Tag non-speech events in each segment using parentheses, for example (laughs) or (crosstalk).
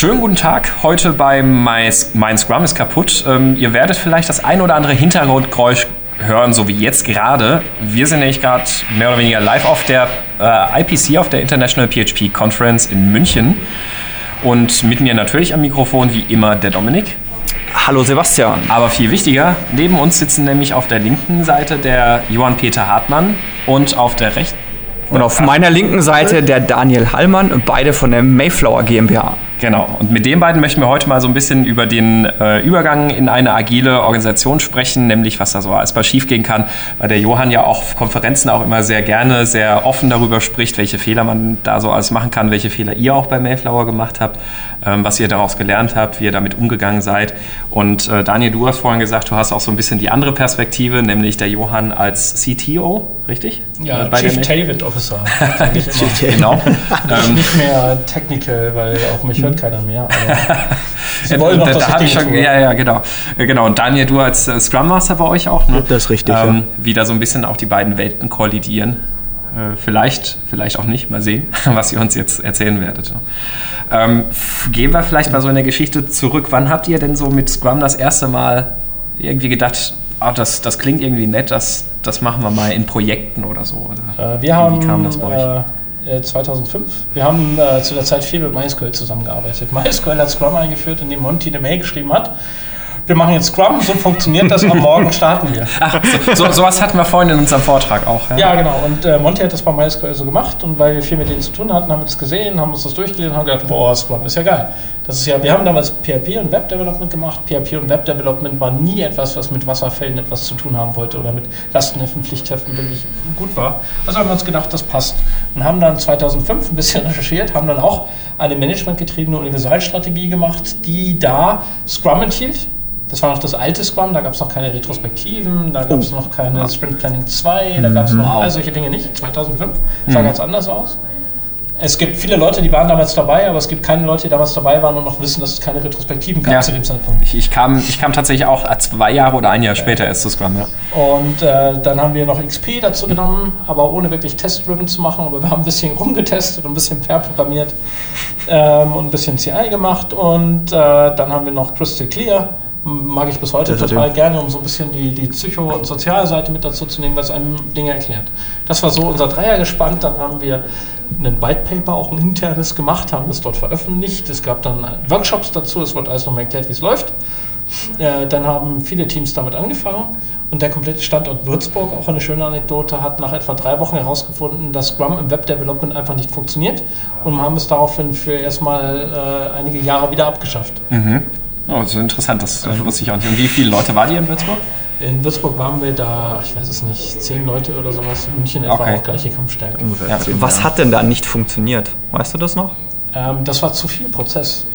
Schönen guten Tag. Heute bei My, mein Scrum ist kaputt. Ähm, ihr werdet vielleicht das ein oder andere Hintergrundgeräusch hören, so wie jetzt gerade. Wir sind nämlich gerade mehr oder weniger live auf der äh, IPC, auf der International PHP Conference in München. Und mit mir natürlich am Mikrofon wie immer der Dominik. Hallo Sebastian. Aber viel wichtiger, neben uns sitzen nämlich auf der linken Seite der Johann Peter Hartmann und auf der rechten. Und auf meiner linken Seite der Daniel Hallmann, beide von der Mayflower GmbH. Genau. Und mit den beiden möchten wir heute mal so ein bisschen über den äh, Übergang in eine agile Organisation sprechen, nämlich was da so alles mal schiefgehen kann, weil der Johann ja auch auf Konferenzen auch immer sehr gerne, sehr offen darüber spricht, welche Fehler man da so alles machen kann, welche Fehler ihr auch bei Mayflower gemacht habt, ähm, was ihr daraus gelernt habt, wie ihr damit umgegangen seid. Und äh, Daniel, du hast vorhin gesagt, du hast auch so ein bisschen die andere Perspektive, nämlich der Johann als CTO, richtig? Ja, äh, Chief David Officer. (laughs) genau. (laughs) ähm, nicht mehr technical, weil auf mich hört keiner mehr. (laughs) Sie wollen noch, da, da ich schon, ja, ja, genau. Äh, genau. Und Daniel, du als äh, Scrum Master bei euch auch, ne? Das ist richtig, ähm, ja. Wie da so ein bisschen auch die beiden Welten kollidieren. Äh, vielleicht, vielleicht auch nicht. Mal sehen, (laughs) was ihr uns jetzt erzählen werdet. Ne? Ähm, gehen wir vielleicht mal so in der Geschichte zurück. Wann habt ihr denn so mit Scrum das erste Mal irgendwie gedacht, oh, das, das klingt irgendwie nett, das, das machen wir mal in Projekten oder so? Oder äh, wir haben, wie kam das bei euch? Äh, 2005. Äh, wir haben äh, zu der Zeit viel mit MySQL zusammengearbeitet. (laughs) MySQL hat Scrum eingeführt, in dem Monty eine Mail geschrieben hat. Wir machen jetzt Scrum, so funktioniert das, am Morgen (laughs) starten wir. Ach, so, so, sowas hatten wir vorhin in unserem Vortrag auch. Ja, ja genau. Und äh, Monty hat das bei MySQL so gemacht und weil wir viel mit denen zu tun hatten, haben wir das gesehen, haben uns das durchgelesen und haben gedacht, boah, Scrum ist ja geil. Das ist ja, wir haben damals PHP und Web Development gemacht. PHP und Web Development war nie etwas, was mit Wasserfällen etwas zu tun haben wollte oder mit Lastenheften, Pflichtheften wirklich gut war. Also haben wir uns gedacht, das passt. Und haben dann 2005 ein bisschen (laughs) recherchiert, haben dann auch eine managementgetriebene Universalstrategie gemacht, die da Scrum enthielt. Das war noch das alte Scrum, da gab es noch keine Retrospektiven, da gab es oh. noch keine Sprint Planning 2, da gab es noch all solche Dinge nicht. 2005 sah mhm. ganz anders aus. Es gibt viele Leute, die waren damals dabei, aber es gibt keine Leute, die damals dabei waren und noch wissen, dass es keine Retrospektiven gab ja. zu dem Zeitpunkt. Ich, ich, kam, ich kam tatsächlich auch zwei Jahre oder ein Jahr ja. später erst zu Scrum, ja. Und äh, dann haben wir noch XP dazu genommen, aber ohne wirklich Test-Driven zu machen. Aber wir haben ein bisschen rumgetestet und ein bisschen verprogrammiert ähm, und ein bisschen CI gemacht. Und äh, dann haben wir noch Crystal Clear mag ich bis heute total ja. gerne, um so ein bisschen die, die Psycho- und Sozialseite mit dazu zu nehmen, was einem Dinge erklärt. Das war so unser Dreier gespannt. Dann haben wir ein White Paper, auch ein internes gemacht, haben es dort veröffentlicht. Es gab dann Workshops dazu, es wurde alles nochmal erklärt, wie es läuft. Äh, dann haben viele Teams damit angefangen und der komplette Standort Würzburg, auch eine schöne Anekdote, hat nach etwa drei Wochen herausgefunden, dass Scrum im Web Development einfach nicht funktioniert und haben es daraufhin für erstmal äh, einige Jahre wieder abgeschafft. Mhm. Oh, das ist interessant, das wusste ich auch nicht. Und wie viele Leute war die in Würzburg? In Würzburg waren wir da, ich weiß es nicht, zehn Leute oder sowas. In München etwa okay. auch gleiche Kampfstärke. Ja. Was hat denn da nicht funktioniert? Weißt du das noch? Ähm, das war zu viel Prozess.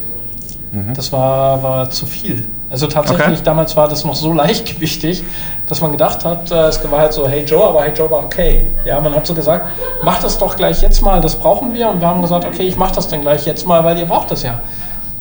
Mhm. Das war, war zu viel. Also tatsächlich, okay. damals war das noch so (laughs) leichtgewichtig, dass man gedacht hat, äh, es war halt so, hey Joe, aber hey Joe war okay. Ja, man hat so gesagt, mach das doch gleich jetzt mal, das brauchen wir. Und wir haben gesagt, okay, ich mach das dann gleich jetzt mal, weil ihr braucht das ja.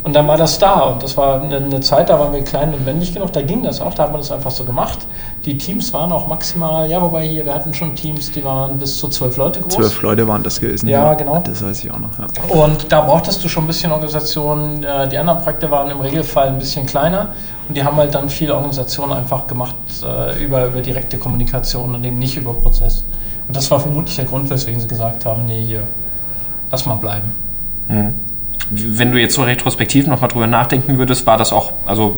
Und dann war das da. Und das war eine, eine, Zeit, da waren wir klein und wendig genug. Da ging das auch. Da hat man das einfach so gemacht. Die Teams waren auch maximal, ja, wobei hier, wir hatten schon Teams, die waren bis zu zwölf Leute groß. Zwölf Leute waren das gewesen. Ja, ja, genau. Das weiß ich auch noch. Ja. Und da brauchtest du schon ein bisschen Organisation. Äh, die anderen Projekte waren im Regelfall ein bisschen kleiner. Und die haben halt dann viele Organisationen einfach gemacht äh, über, über direkte Kommunikation und eben nicht über Prozess. Und das war vermutlich der Grund, weswegen sie gesagt haben, nee, hier, lass mal bleiben. Mhm wenn du jetzt so retrospektiv nochmal drüber nachdenken würdest, war das auch, also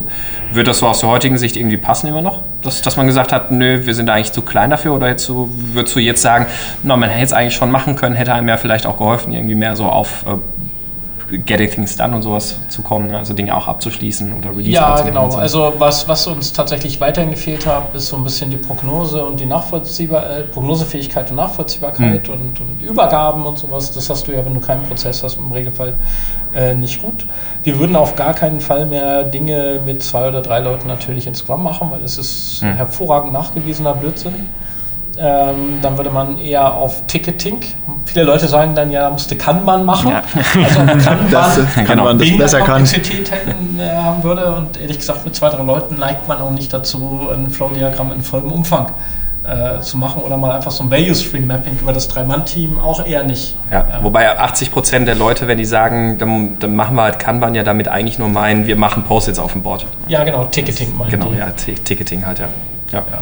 würde das so aus der heutigen Sicht irgendwie passen immer noch? Dass, dass man gesagt hat, nö, wir sind eigentlich zu klein dafür oder jetzt so, würdest du jetzt sagen, na, man hätte es eigentlich schon machen können, hätte einem ja vielleicht auch geholfen, irgendwie mehr so auf äh, Getting Things Done und sowas zu kommen, ne? also Dinge auch abzuschließen oder Release Ja, genau. So. Also was, was uns tatsächlich weiterhin gefehlt hat, ist so ein bisschen die Prognose und die Nachvollziehbar äh, Prognosefähigkeit und Nachvollziehbarkeit mhm. und, und, Übergaben und sowas. Das hast du ja, wenn du keinen Prozess hast, im Regelfall äh, nicht gut. Wir würden auf gar keinen Fall mehr Dinge mit zwei oder drei Leuten natürlich in Scrum machen, weil es ist mhm. hervorragend nachgewiesener Blödsinn. Ähm, dann würde man eher auf Ticketing. Viele Leute sagen dann, ja, musste Kanban machen. Ja. Also (laughs) Kanban, das, kann man das besser kann. hätten, äh, haben würde. Und ehrlich gesagt, mit zwei, drei Leuten neigt man auch nicht dazu, ein Flow-Diagramm in vollem Umfang äh, zu machen oder mal einfach so ein Value Stream Mapping über das Drei-Mann-Team auch eher nicht. Ja, ja. Wobei 80 Prozent der Leute, wenn die sagen, dann, dann, machen wir halt Kanban, ja damit eigentlich nur meinen, wir machen Post-its auf dem Board. Ja, genau, Ticketing meinen Genau, die. ja, Ticketing halt, ja. ja. ja.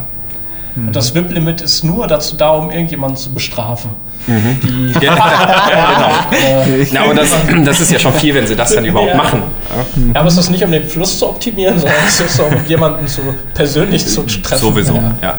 Mhm. Und das WIP-Limit ist nur dazu da, um irgendjemanden zu bestrafen. Mhm. Die (laughs) ja, genau. Äh, ja, aber das, das, ist ja schon viel, wenn sie das dann überhaupt ja. machen. Ja, aber es ist nicht, um den Fluss zu optimieren, sondern es ist, um jemanden zu, persönlich zu treffen. Sowieso, ja.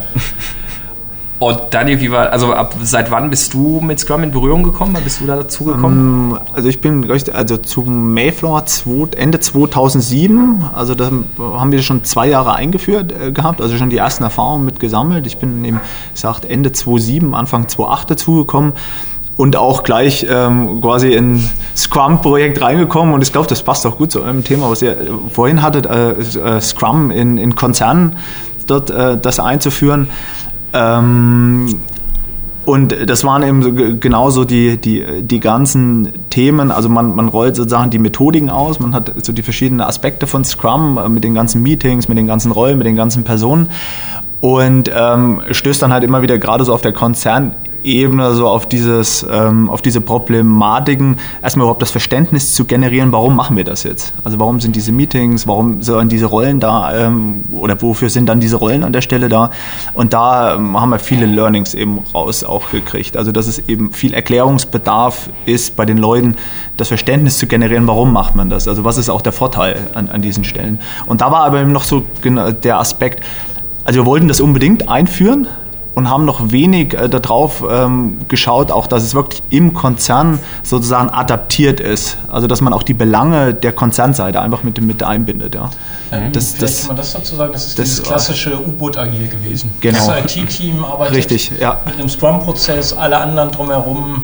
Und Daniel, wie war, also ab seit wann bist du mit Scrum in Berührung gekommen? Wann bist du da dazu gekommen? Um, ähm, also ich bin also zum Mayflower zwei, Ende 2007, also da haben wir schon zwei Jahre eingeführt äh, gehabt, also schon die ersten Erfahrungen mit gesammelt. Ich bin eben gesagt Ende 2007, Anfang 2008 dazugekommen und auch gleich ähm, quasi in Scrum-Projekt reingekommen und ich glaube, das passt auch gut zu eurem Thema, was ihr vorhin hattet, äh, äh, Scrum in, in Konzernen dort äh, das einzuführen. Ähm, und das waren eben so, genauso die, die, die ganzen Themen. Also man, man rollt sozusagen die Methodiken aus, man hat so die verschiedenen Aspekte von Scrum äh, mit den ganzen Meetings, mit den ganzen Rollen, mit den ganzen Personen und ähm, stößt dann halt immer wieder gerade so auf der Konzernebene so auf dieses ähm, auf diese Problematiken erstmal überhaupt das Verständnis zu generieren warum machen wir das jetzt? Also warum sind diese Meetings warum sollen diese Rollen da ähm, oder wofür sind dann diese Rollen an der Stelle da? Und da ähm, haben wir viele Learnings eben raus auch gekriegt. Also dass es eben viel Erklärungsbedarf ist bei den Leuten das Verständnis zu generieren warum macht man das? Also was ist auch der Vorteil an, an diesen Stellen? Und da war aber eben noch so der Aspekt also wir wollten das unbedingt einführen und haben noch wenig äh, darauf ähm, geschaut, auch dass es wirklich im Konzern sozusagen adaptiert ist. Also dass man auch die Belange der Konzernseite einfach mit, mit einbindet. Ja. Ähm, das, das, kann man das dazu sagen? Das ist das, dieses klassische U-Boot-Agil gewesen. Genau. Das IT-Team arbeitet Richtig, ja. mit einem Scrum-Prozess, alle anderen drumherum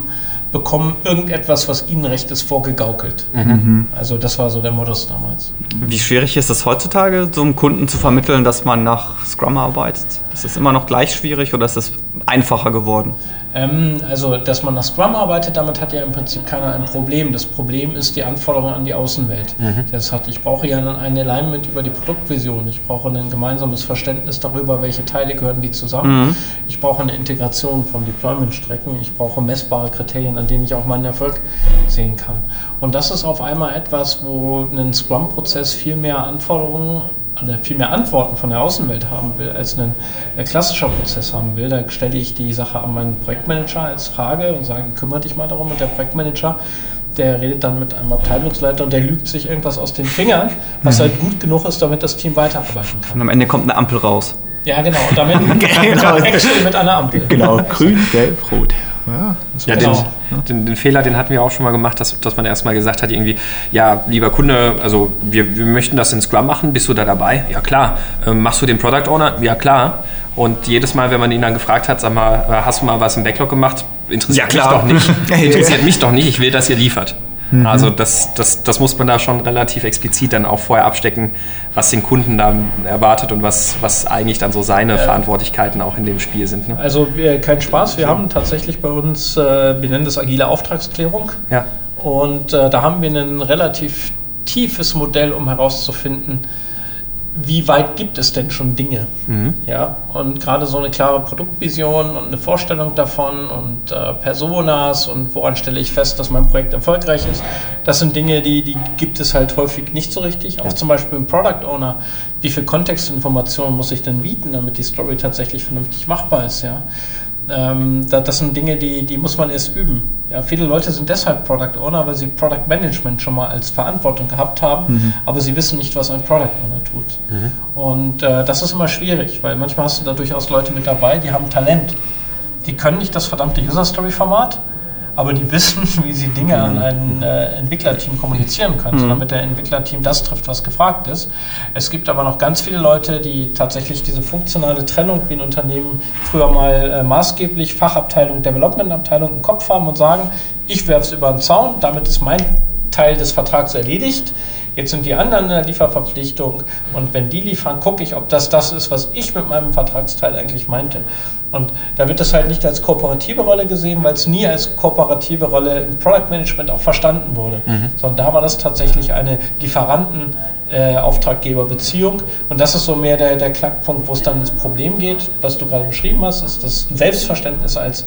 bekommen irgendetwas, was ihnen recht ist, vorgegaukelt. Mhm. Also das war so der Modus damals. Wie schwierig ist es heutzutage, so einem Kunden zu vermitteln, dass man nach Scrum arbeitet? Ist es immer noch gleich schwierig oder ist es einfacher geworden? Ähm, also, dass man nach Scrum arbeitet, damit hat ja im Prinzip keiner ein Problem. Das Problem ist die Anforderung an die Außenwelt. Mhm. Das hat, ich brauche ja ein Alignment über die Produktvision. Ich brauche ein gemeinsames Verständnis darüber, welche Teile gehören wie zusammen. Mhm. Ich brauche eine Integration von Deployment-Strecken. Ich brauche messbare Kriterien, an denen ich auch meinen Erfolg sehen kann. Und das ist auf einmal etwas, wo ein Scrum-Prozess viel mehr Anforderungen viel mehr Antworten von der Außenwelt haben will, als ein äh, klassischer Prozess haben will, dann stelle ich die Sache an meinen Projektmanager als Frage und sage, kümmere dich mal darum. Und der Projektmanager, der redet dann mit einem Abteilungsleiter und der lügt sich irgendwas aus den Fingern, was mhm. halt gut genug ist, damit das Team weiterarbeiten kann. Und am Ende kommt eine Ampel raus. Ja, genau. Und damit (laughs) genau. mit einer Ampel. Genau, (laughs) grün, gelb, rot. Ja, ja den, den, den, Fehler, den hatten wir auch schon mal gemacht, dass, dass man erstmal gesagt hat, irgendwie, ja, lieber Kunde, also wir, wir möchten das in Scrum machen, bist du da dabei? Ja, klar. Ähm, machst du den Product Owner? Ja, klar. Und jedes Mal, wenn man ihn dann gefragt hat, sag mal, äh, hast du mal was im Backlog gemacht? Interessiert ja, mich doch nicht. (laughs) Interessiert mich doch nicht, ich will, dass ihr liefert. Mhm. Also das, das, das muss man da schon relativ explizit dann auch vorher abstecken, was den Kunden da erwartet und was, was eigentlich dann so seine äh, Verantwortlichkeiten auch in dem Spiel sind. Ne? Also wir, kein Spaß, wir haben tatsächlich bei uns, äh, wir nennen das agile Auftragsklärung. Ja. Und äh, da haben wir ein relativ tiefes Modell, um herauszufinden, wie weit gibt es denn schon Dinge? Mhm. Ja, und gerade so eine klare Produktvision und eine Vorstellung davon und äh, Personas und woran stelle ich fest, dass mein Projekt erfolgreich ist, das sind Dinge, die, die gibt es halt häufig nicht so richtig. Auch ja. zum Beispiel im Product Owner, wie viel Kontextinformationen muss ich denn bieten, damit die Story tatsächlich vernünftig machbar ist, ja. Ähm, das, sind Dinge, die, die muss man erst üben. Ja, viele Leute sind deshalb Product Owner, weil sie Product Management schon mal als Verantwortung gehabt haben, mhm. aber sie wissen nicht, was ein Product Owner tut. Mhm. Und äh, das ist immer schwierig, weil manchmal hast du da durchaus Leute mit dabei, die haben Talent. Die können nicht das verdammte User Story Format, aber die wissen, (laughs) wie sie Dinge an ein äh, Entwicklerteam kommunizieren können, mhm. damit der Entwicklerteam das trifft, was gefragt ist. Es gibt aber noch ganz viele Leute, die tatsächlich diese funktionale Trennung wie ein Unternehmen früher mal äh, maßgeblich Fachabteilung, Developmentabteilung im Kopf haben und sagen, ich werfe es über den Zaun, damit ist mein Teil des Vertrags erledigt. Jetzt sind die anderen in der Lieferverpflichtung und wenn die liefern, gucke ich, ob das das ist, was ich mit meinem Vertragsteil eigentlich meinte. Und da wird das halt nicht als kooperative Rolle gesehen, weil es nie als kooperative Rolle im Product Management auch verstanden wurde, mhm. sondern da war das tatsächlich eine Lieferanten-Auftraggeber-Beziehung. Und das ist so mehr der, der Knackpunkt, wo es dann ins Problem geht, was du gerade beschrieben hast, ist das Selbstverständnis als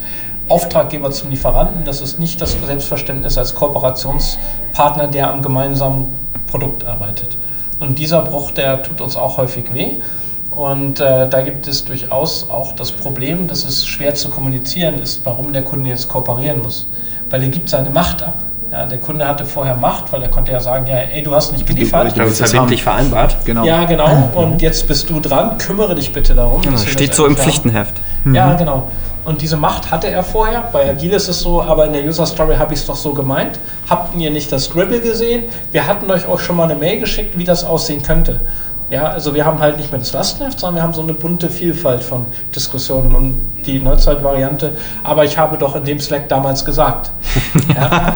Auftraggeber zum Lieferanten. Das ist nicht das Selbstverständnis als Kooperationspartner, der am gemeinsamen Produkt arbeitet. Und dieser Bruch, der tut uns auch häufig weh. Und äh, da gibt es durchaus auch das Problem, dass es schwer zu kommunizieren ist, warum der Kunde jetzt kooperieren muss. Weil er gibt seine Macht ab. Ja, der Kunde hatte vorher Macht, weil er konnte ja sagen, ja, ey, du hast nicht geliefert. Das ist verbindlich vereinbart. Genau. Ja, genau. (laughs) Und jetzt bist du dran, kümmere dich bitte darum. Genau, steht so im Pflichtenheft. Mhm. Ja, genau. Und diese Macht hatte er vorher. Bei Agile ist es so, aber in der User Story habe ich es doch so gemeint. Habt ihr nicht das Scribble gesehen? Wir hatten euch auch schon mal eine Mail geschickt, wie das aussehen könnte. Ja, also wir haben halt nicht mehr das Lastenheft, sondern wir haben so eine bunte Vielfalt von Diskussionen und die Neuzeit-Variante. Aber ich habe doch in dem Slack damals gesagt. (laughs) ja.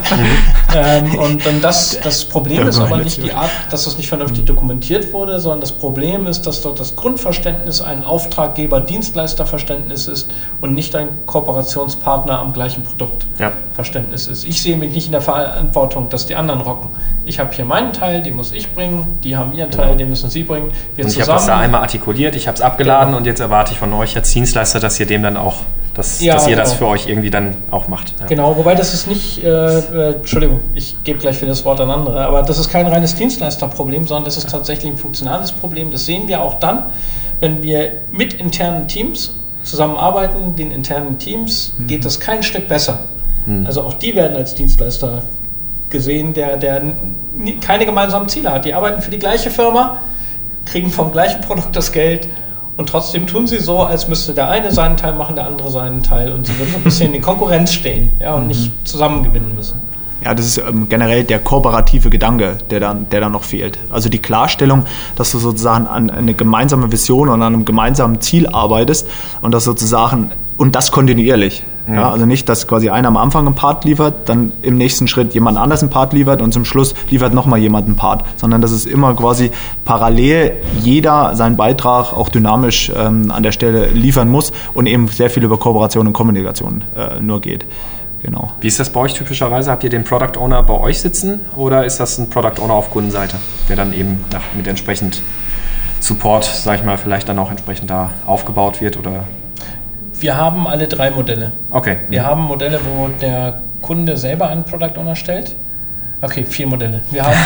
ähm, und dann das, das Problem ist aber nicht die Art, dass es nicht vernünftig dokumentiert wurde, sondern das Problem ist, dass dort das Grundverständnis ein Auftraggeber-Dienstleister-Verständnis ist und nicht ein Kooperationspartner am gleichen Produktverständnis ja. ist. Ich sehe mich nicht in der Verantwortung, dass die anderen rocken. Ich habe hier meinen Teil, den muss ich bringen, die haben ihren Teil, den müssen sie bringen bringen. Wir und ich habe das da einmal artikuliert, ich habe es abgeladen genau. und jetzt erwarte ich von euch als Dienstleister, dass ihr dem dann auch, dass, ja, dass ihr genau. das für euch irgendwie dann auch macht. Ja. Genau, wobei das ist nicht, äh, äh, Entschuldigung, ich gebe gleich wieder das Wort an andere, aber das ist kein reines Dienstleisterproblem, sondern das ist tatsächlich ein funktionales Problem. Das sehen wir auch dann, wenn wir mit internen Teams zusammenarbeiten, den internen Teams, mhm. geht das kein Stück besser. Mhm. Also auch die werden als Dienstleister gesehen, der, der keine gemeinsamen Ziele hat. Die arbeiten für die gleiche Firma, kriegen vom gleichen Produkt das Geld und trotzdem tun sie so, als müsste der eine seinen Teil machen, der andere seinen Teil und sie würden so ein bisschen in Konkurrenz stehen ja, und mhm. nicht zusammen gewinnen müssen. Ja, das ist ähm, generell der kooperative Gedanke, der dann, der dann noch fehlt. Also die Klarstellung, dass du sozusagen an eine gemeinsame Vision und an einem gemeinsamen Ziel arbeitest und das sozusagen und das kontinuierlich. Mhm. Ja, also nicht, dass quasi einer am Anfang einen Part liefert, dann im nächsten Schritt jemand anders einen Part liefert und zum Schluss liefert nochmal jemand einen Part, sondern dass es immer quasi parallel jeder seinen Beitrag auch dynamisch ähm, an der Stelle liefern muss und eben sehr viel über Kooperation und Kommunikation äh, nur geht. Genau. Wie ist das bei euch typischerweise? Habt ihr den Product Owner bei euch sitzen oder ist das ein Product Owner auf Kundenseite, der dann eben nach, mit entsprechend Support, sag ich mal, vielleicht dann auch entsprechend da aufgebaut wird oder? Wir haben alle drei Modelle. Okay. Wir haben Modelle, wo der Kunde selber einen Product Owner stellt. Okay, vier Modelle. Wir haben,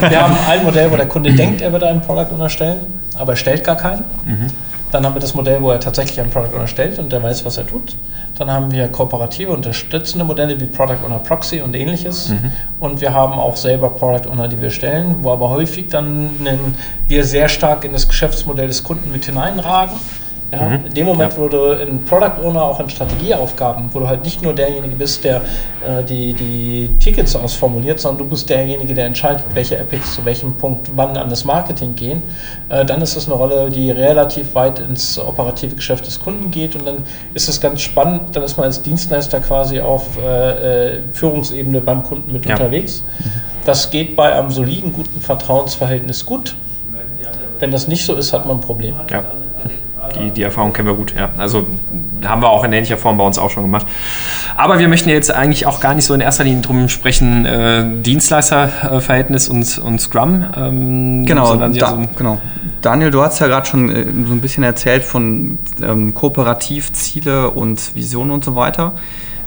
(laughs) wir haben ein Modell, wo der Kunde denkt, er würde einen Product Owner stellen, aber er stellt gar keinen. Mhm. Dann haben wir das Modell, wo er tatsächlich einen Product Owner stellt und der weiß, was er tut. Dann haben wir kooperative, unterstützende Modelle wie Product Owner Proxy und ähnliches. Mhm. Und wir haben auch selber Product Owner, die wir stellen, wo aber häufig dann wir sehr stark in das Geschäftsmodell des Kunden mit hineinragen ja, mhm. In dem Moment, ja. wo du in Product Owner auch in Strategieaufgaben, wo du halt nicht nur derjenige bist, der äh, die, die Tickets ausformuliert, sondern du bist derjenige, der entscheidet, welche Epics zu welchem Punkt wann an das Marketing gehen, äh, dann ist das eine Rolle, die relativ weit ins operative Geschäft des Kunden geht und dann ist es ganz spannend, dann ist man als Dienstleister quasi auf äh, äh Führungsebene beim Kunden mit ja. unterwegs. Das geht bei einem soliden, guten Vertrauensverhältnis gut. Wenn das nicht so ist, hat man ein Problem. Ja die, die Erfahrung kennen wir gut. Ja. Also haben wir auch in ähnlicher Form bei uns auch schon gemacht. Aber wir möchten jetzt eigentlich auch gar nicht so in erster Linie drum sprechen, äh, Dienstleisterverhältnis und, und Scrum. Ähm, genau, da, so genau. Daniel, du hast ja gerade schon äh, so ein bisschen erzählt von ähm, Kooperativziele und Visionen und so weiter.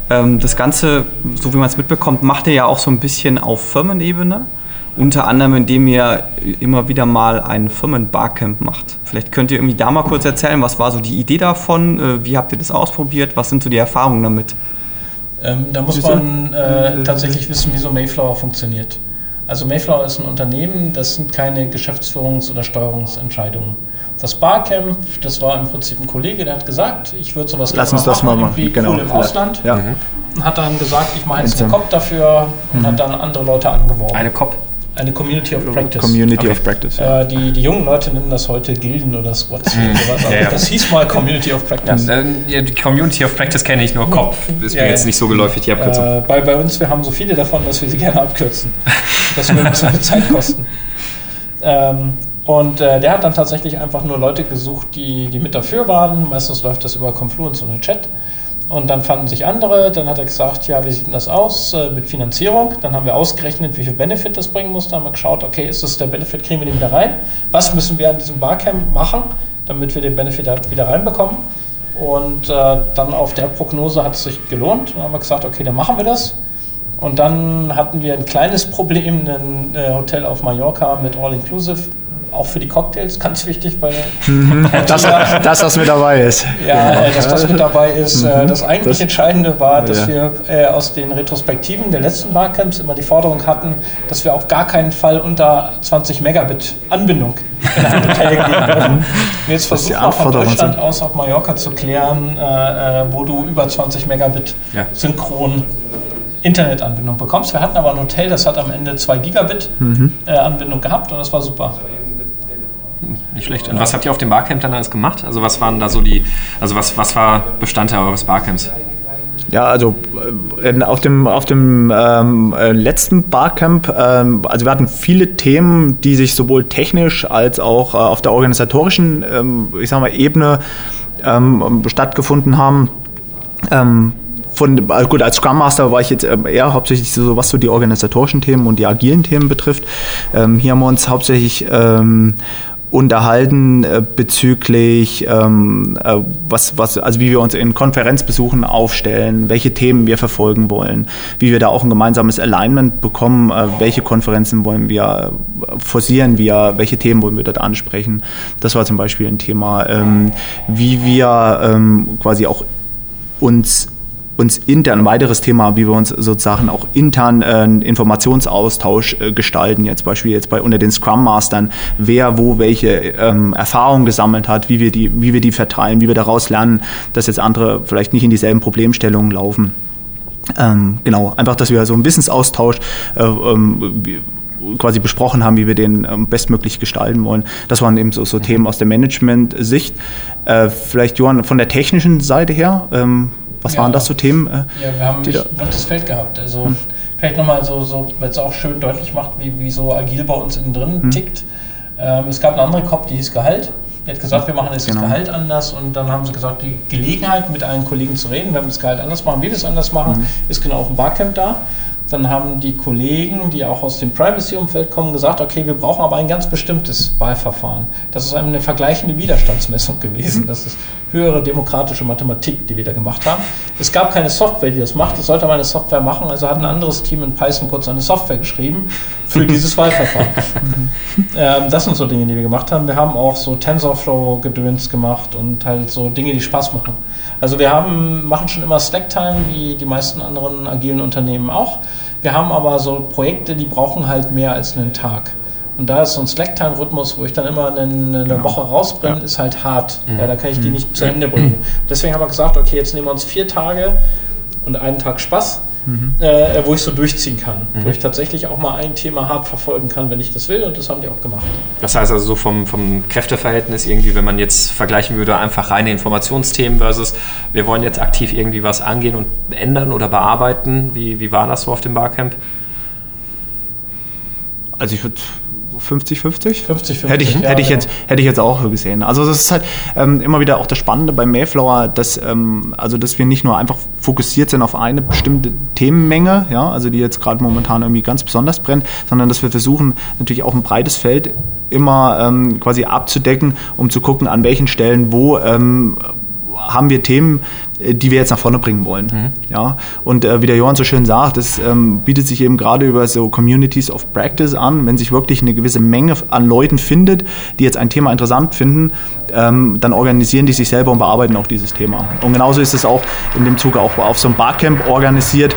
Ähm, das Ganze, so wie man es mitbekommt, macht ihr ja auch so ein bisschen auf Firmenebene. Unter anderem, indem ihr immer wieder mal ein Firmen-Barcamp macht. Vielleicht könnt ihr irgendwie da mal kurz erzählen, was war so die Idee davon? Äh, wie habt ihr das ausprobiert? Was sind so die Erfahrungen damit? Ähm, da muss man äh, tatsächlich wissen, wie so Mayflower funktioniert. Also Mayflower ist ein Unternehmen, das sind keine Geschäftsführungs- oder Steuerungsentscheidungen. Das Barcamp, das war im Prinzip ein Kollege, der hat gesagt, ich würde sowas Lass uns das mal machen. Genau. Cool im Ausland. Ja. Und hat dann gesagt, ich mache jetzt eine COP dafür und mhm. hat dann andere Leute angeworben. Eine COP? Eine Community of Practice. Community okay. of Practice. Ja. Äh, die, die jungen Leute nennen das heute Gilden oder Squads mhm. oder sowas. Ja, ja. Das hieß mal Community of Practice. Ja, die Community of Practice kenne ich nur Kopf. Ist mir jetzt nicht so geläufig, die Abkürzung. Äh, bei, bei uns, wir haben so viele davon, dass wir sie (laughs) gerne abkürzen. das würde uns eine Zeit kosten. Ähm, und äh, der hat dann tatsächlich einfach nur Leute gesucht, die, die mit dafür waren. Meistens läuft das über Confluence oder Chat. Und dann fanden sich andere, dann hat er gesagt, ja, wie sieht denn das aus äh, mit Finanzierung? Dann haben wir ausgerechnet, wie viel Benefit das bringen muss. Dann haben wir geschaut, okay, ist das der Benefit, kriegen wir den wieder rein? Was müssen wir an diesem Barcamp machen, damit wir den Benefit wieder reinbekommen? Und äh, dann auf der Prognose hat es sich gelohnt. Dann haben wir gesagt, okay, dann machen wir das. Und dann hatten wir ein kleines Problem, ein äh, Hotel auf Mallorca mit All-Inclusive auch für die Cocktails ganz wichtig, weil mhm. dass, (laughs) dass das mit dabei ist. Ja, genau. dass das mit dabei ist. Mhm. Das eigentlich das, Entscheidende war, dass ja. wir äh, aus den Retrospektiven der letzten Barcamps immer die Forderung hatten, dass wir auf gar keinen Fall unter 20 Megabit Anbindung in ein Hotel gehen (laughs) jetzt versuchen wir von Deutschland sind. aus auf Mallorca zu klären, äh, äh, wo du über 20 Megabit ja. synchron Internetanbindung bekommst. Wir hatten aber ein Hotel, das hat am Ende 2 Gigabit mhm. äh, Anbindung gehabt und das war super. Nicht schlecht. Und was habt ihr auf dem Barcamp dann alles gemacht? Also was waren da so die, also was, was war Bestandteil eures Barcamps? Ja, also äh, auf dem, auf dem ähm, äh, letzten Barcamp, ähm, also wir hatten viele Themen, die sich sowohl technisch als auch äh, auf der organisatorischen, ähm, ich sag mal, Ebene ähm, stattgefunden haben. Ähm, von, also gut, als Scrum Master war ich jetzt ähm, eher hauptsächlich so, was so die organisatorischen Themen und die agilen Themen betrifft. Ähm, hier haben wir uns hauptsächlich ähm, unterhalten äh, bezüglich ähm, äh, was was also wie wir uns in Konferenzbesuchen aufstellen, welche Themen wir verfolgen wollen, wie wir da auch ein gemeinsames Alignment bekommen, äh, welche Konferenzen wollen wir äh, forcieren wir, welche Themen wollen wir dort ansprechen. Das war zum Beispiel ein Thema, ähm, wie wir ähm, quasi auch uns uns intern ein weiteres Thema, wie wir uns sozusagen auch intern äh, Informationsaustausch äh, gestalten, jetzt Beispiel jetzt bei unter den Scrum Mastern, wer wo welche ähm, Erfahrungen gesammelt hat, wie wir die, wie wir die verteilen, wie wir daraus lernen, dass jetzt andere vielleicht nicht in dieselben Problemstellungen laufen. Ähm, genau, einfach, dass wir so einen Wissensaustausch äh, ähm, quasi besprochen haben, wie wir den ähm, bestmöglich gestalten wollen. Das waren eben so, so Themen aus der Management-Sicht. Äh, vielleicht, Johann, von der technischen Seite her, ähm, was ja, waren das so Themen? Äh, ja, wir haben ein buntes Feld gehabt. Also hm. vielleicht nochmal so, so weil es auch schön deutlich macht, wie, wie so agil bei uns innen drin hm. tickt. Ähm, es gab eine andere Kopf, die hieß Gehalt. Die hat gesagt, wir machen jetzt genau. das Gehalt anders und dann haben sie gesagt, die Gelegenheit mit allen Kollegen zu reden, wenn wir das Gehalt anders machen, wie wir das anders machen, hm. ist genau auf dem Barcamp da. Dann haben die Kollegen, die auch aus dem Privacy-Umfeld kommen, gesagt, okay, wir brauchen aber ein ganz bestimmtes Wahlverfahren. Das ist eine vergleichende Widerstandsmessung gewesen. Das ist höhere demokratische Mathematik, die wir da gemacht haben. Es gab keine Software, die das macht. Es sollte aber eine Software machen. Also hat ein anderes Team in Python kurz eine Software geschrieben für (laughs) dieses Wahlverfahren. ähm, das sind so Dinge, die wir gemacht haben. Wir haben auch so TensorFlow-Gedöns gemacht und halt so Dinge, die Spaß machen. Also wir haben, machen schon immer Slacktime, wie die meisten anderen agilen Unternehmen auch. Wir haben aber so Projekte, die brauchen halt mehr als einen Tag. Und da ist so ein Slacktime-Rhythmus, wo ich dann immer eine, eine genau. Woche rausbringe, ja. ist halt hart. Mhm. Ja, da kann ich die mhm. nicht zu Ende bringen. Deswegen haben wir gesagt, okay, jetzt nehmen wir uns vier Tage und einen Tag Spaß mhm. äh, wo ich so durchziehen kann. Mhm. Wo ich tatsächlich auch mal ein Thema hart verfolgen kann, wenn ich das will. Und das haben die auch gemacht. Das heißt also so vom, vom Kräfteverhältnis irgendwie, wenn man jetzt vergleichen würde, einfach reine Informationsthemen versus wir wollen jetzt aktiv irgendwie was angehen und ändern oder bearbeiten. Wie, wie war das so auf dem Barcamp? Also ich würde 50, 50? 50, 50. Hätte ich, ja, hätte ich, jetzt, hätte ich jetzt auch gesehen. Also das ist halt ähm, immer wieder auch das Spannende beim Mayflower, dass, ähm, also dass wir nicht nur einfach fokussiert sind auf eine bestimmte Themenmenge, ja, also die jetzt gerade momentan irgendwie ganz besonders brennt, sondern dass wir versuchen, natürlich auch ein breites Feld immer ähm, quasi abzudecken, um zu gucken, an welchen Stellen, wo ähm, haben wir Themen, äh, die wir jetzt nach vorne bringen wollen. Mhm. Ja? Und äh, wie der Johann so schön sagt, das ähm, bietet sich eben gerade über so Communities of Practice an, wenn sich wirklich eine gewisse Menge an Leuten findet, die jetzt ein Thema interessant finden, ähm, dann organisieren die sich selber und bearbeiten auch dieses Thema. Und genauso ist es auch in dem Zuge auch auf so einem Barcamp organisiert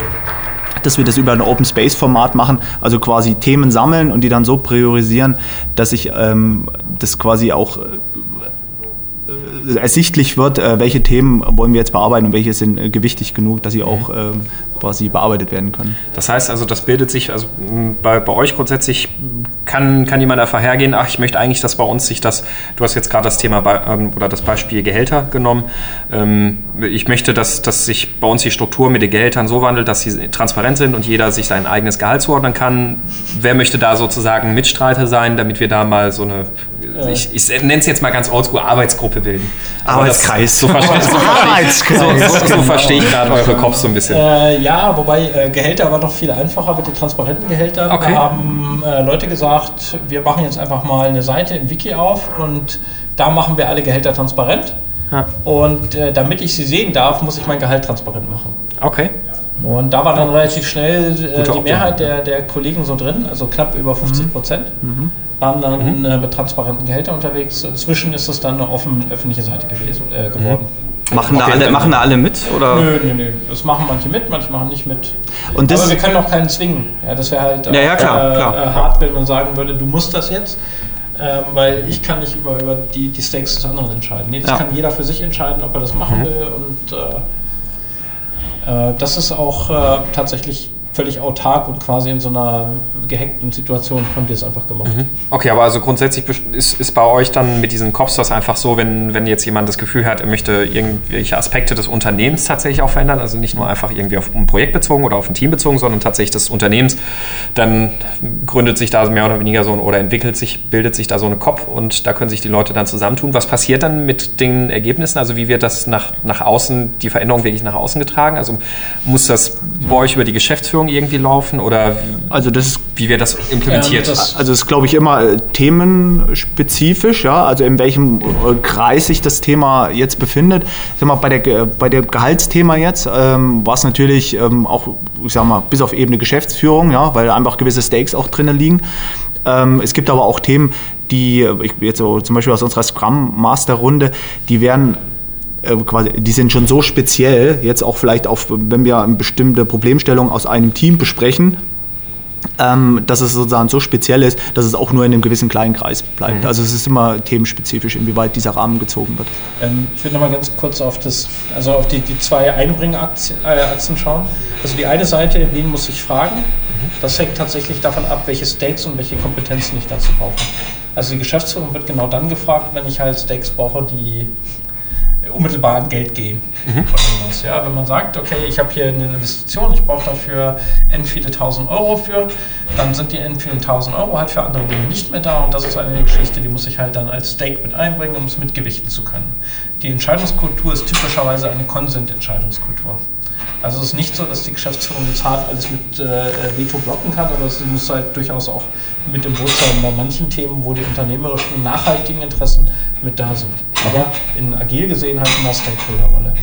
dass wir das über ein Open Space Format machen, also quasi Themen sammeln und die dann so priorisieren, dass ich ähm, das quasi auch ersichtlich wird, äh, welche Themen wollen wir jetzt bearbeiten und welche sind äh, gewichtig genug, dass sie auch ähm, quasi bearbeitet werden können. Das heißt also, das bildet sich, also bei, bei euch grundsätzlich kann, kann jemand einfach hergehen, ach, ich möchte eigentlich, dass bei uns sich das, du hast jetzt gerade das Thema bei, ähm, oder das Beispiel Gehälter genommen, ähm, ich möchte, dass, dass sich bei uns die Struktur mit den Gehältern so wandelt, dass sie transparent sind und jeder sich sein eigenes Gehalt zuordnen kann. Wer möchte da sozusagen Mitstreiter sein, damit wir da mal so eine, ich, ich nenne es jetzt mal ganz oldschool, Arbeitsgruppe bilden. Arbeitskreis. Das, so verstehe so versteh, so, so, so versteh ich gerade eure Kopf so ein bisschen. Äh, ja, wobei äh, Gehälter war doch viel einfacher mit den transparenten Gehältern. Okay. Da haben äh, Leute gesagt, wir machen jetzt einfach mal eine Seite im Wiki auf und da machen wir alle Gehälter transparent. Ja. Und äh, damit ich sie sehen darf, muss ich mein Gehalt transparent machen. Okay. Und da war dann relativ schnell äh, die Mehrheit der, der Kollegen so drin, also knapp über 50 Prozent. Mhm. mhm. Waren dann mhm. Äh, mit transparenten Gehältern unterwegs. Inzwischen ist es dann eine offen öffentliche Seite gewesen, äh, geworden. Mhm. Machen, da alle, machen da alle mit? Oder? Nö, nö, nö. Das machen manche mit, manche machen nicht mit. Und das Aber wir können auch keinen zwingen. Ja, das wäre halt ja, ja, klar, äh, klar. Äh, hart, wenn man sagen würde, du musst das jetzt. Ähm, weil ich kann nicht über, über die, die Stakes des anderen entscheiden. Nee, das ja. kann jeder für sich entscheiden, ob er das machen mhm. will. Und äh, äh das ist auch äh, tatsächlich völlig autark und quasi in so einer gehackten Situation haben die es einfach gemacht. Mhm. Okay, aber also grundsätzlich ist, ist bei euch dann mit diesen Cops das einfach so, wenn, wenn jetzt jemand das Gefühl hat, er möchte irgendwelche Aspekte des Unternehmens tatsächlich auch verändern, also nicht nur einfach irgendwie auf ein Projekt bezogen oder auf ein Team bezogen, sondern tatsächlich des Unternehmens, dann gründet sich da mehr oder weniger so ein, oder entwickelt sich, bildet sich da so eine Cop und da können sich die Leute dann zusammentun. Was passiert dann mit den Ergebnissen? Also wie wird das nach, nach außen, die Veränderung wirklich nach außen getragen? Also muss das bei euch über die Geschäftsführung Einführung irgendwie laufen oder also das ist, wie wird das implementiert? Ja, das also es ist, glaube ich, immer äh, themenspezifisch, ja, also in welchem äh, Kreis sich das Thema jetzt befindet. Ich sag mal, bei der, bei dem Gehaltsthema jetzt ähm, war es natürlich ähm, auch, ich sag mal, bis auf Ebene Geschäftsführung, ja, weil einfach gewisse Stakes auch drinnen liegen. Ähm, es gibt aber auch Themen, die, ich, jetzt so, zum Beispiel aus unserer Scrum Master Runde, die werden äh, quasi, die sind schon so speziell, jetzt auch vielleicht auf, wenn wir eine bestimmte Problemstellung aus einem Team besprechen, ähm, dass es sozusagen so speziell ist, dass es auch nur in einem gewissen kleinen Kreis bleibt. Mhm. Also es ist immer themenspezifisch, inwieweit dieser Rahmen gezogen wird. Ähm, ich will nochmal ganz kurz auf das, also auf die, die zwei Einbringachsen äh, schauen. Also die eine Seite, wen muss ich fragen? Mhm. Das hängt tatsächlich davon ab, welche Stakes und welche Kompetenzen ich dazu brauche. Also die Geschäftsführung wird genau dann gefragt, wenn ich halt Stakes brauche, die unmittelbar an Geld gehen. Mhm. Ja, wenn man sagt, okay, ich habe hier eine Investition, ich brauche dafür n viele tausend Euro für, dann sind die n vielen tausend Euro halt für andere Dinge nicht mehr da und das ist eine Geschichte, die muss ich halt dann als Stake mit einbringen, um es mitgewichten zu können. Die Entscheidungskultur ist typischerweise eine Konsent-Entscheidungskultur. Also es ist nicht so, dass die Geschäftsführung jetzt hart alles mit äh, Veto blocken kann, aber sie muss halt durchaus auch mit dem Boot sein bei manchen Themen, wo die unternehmerischen, nachhaltigen Interessen mit da sind. Aber in agil gesehen halt immer Stakeholder-Rolle.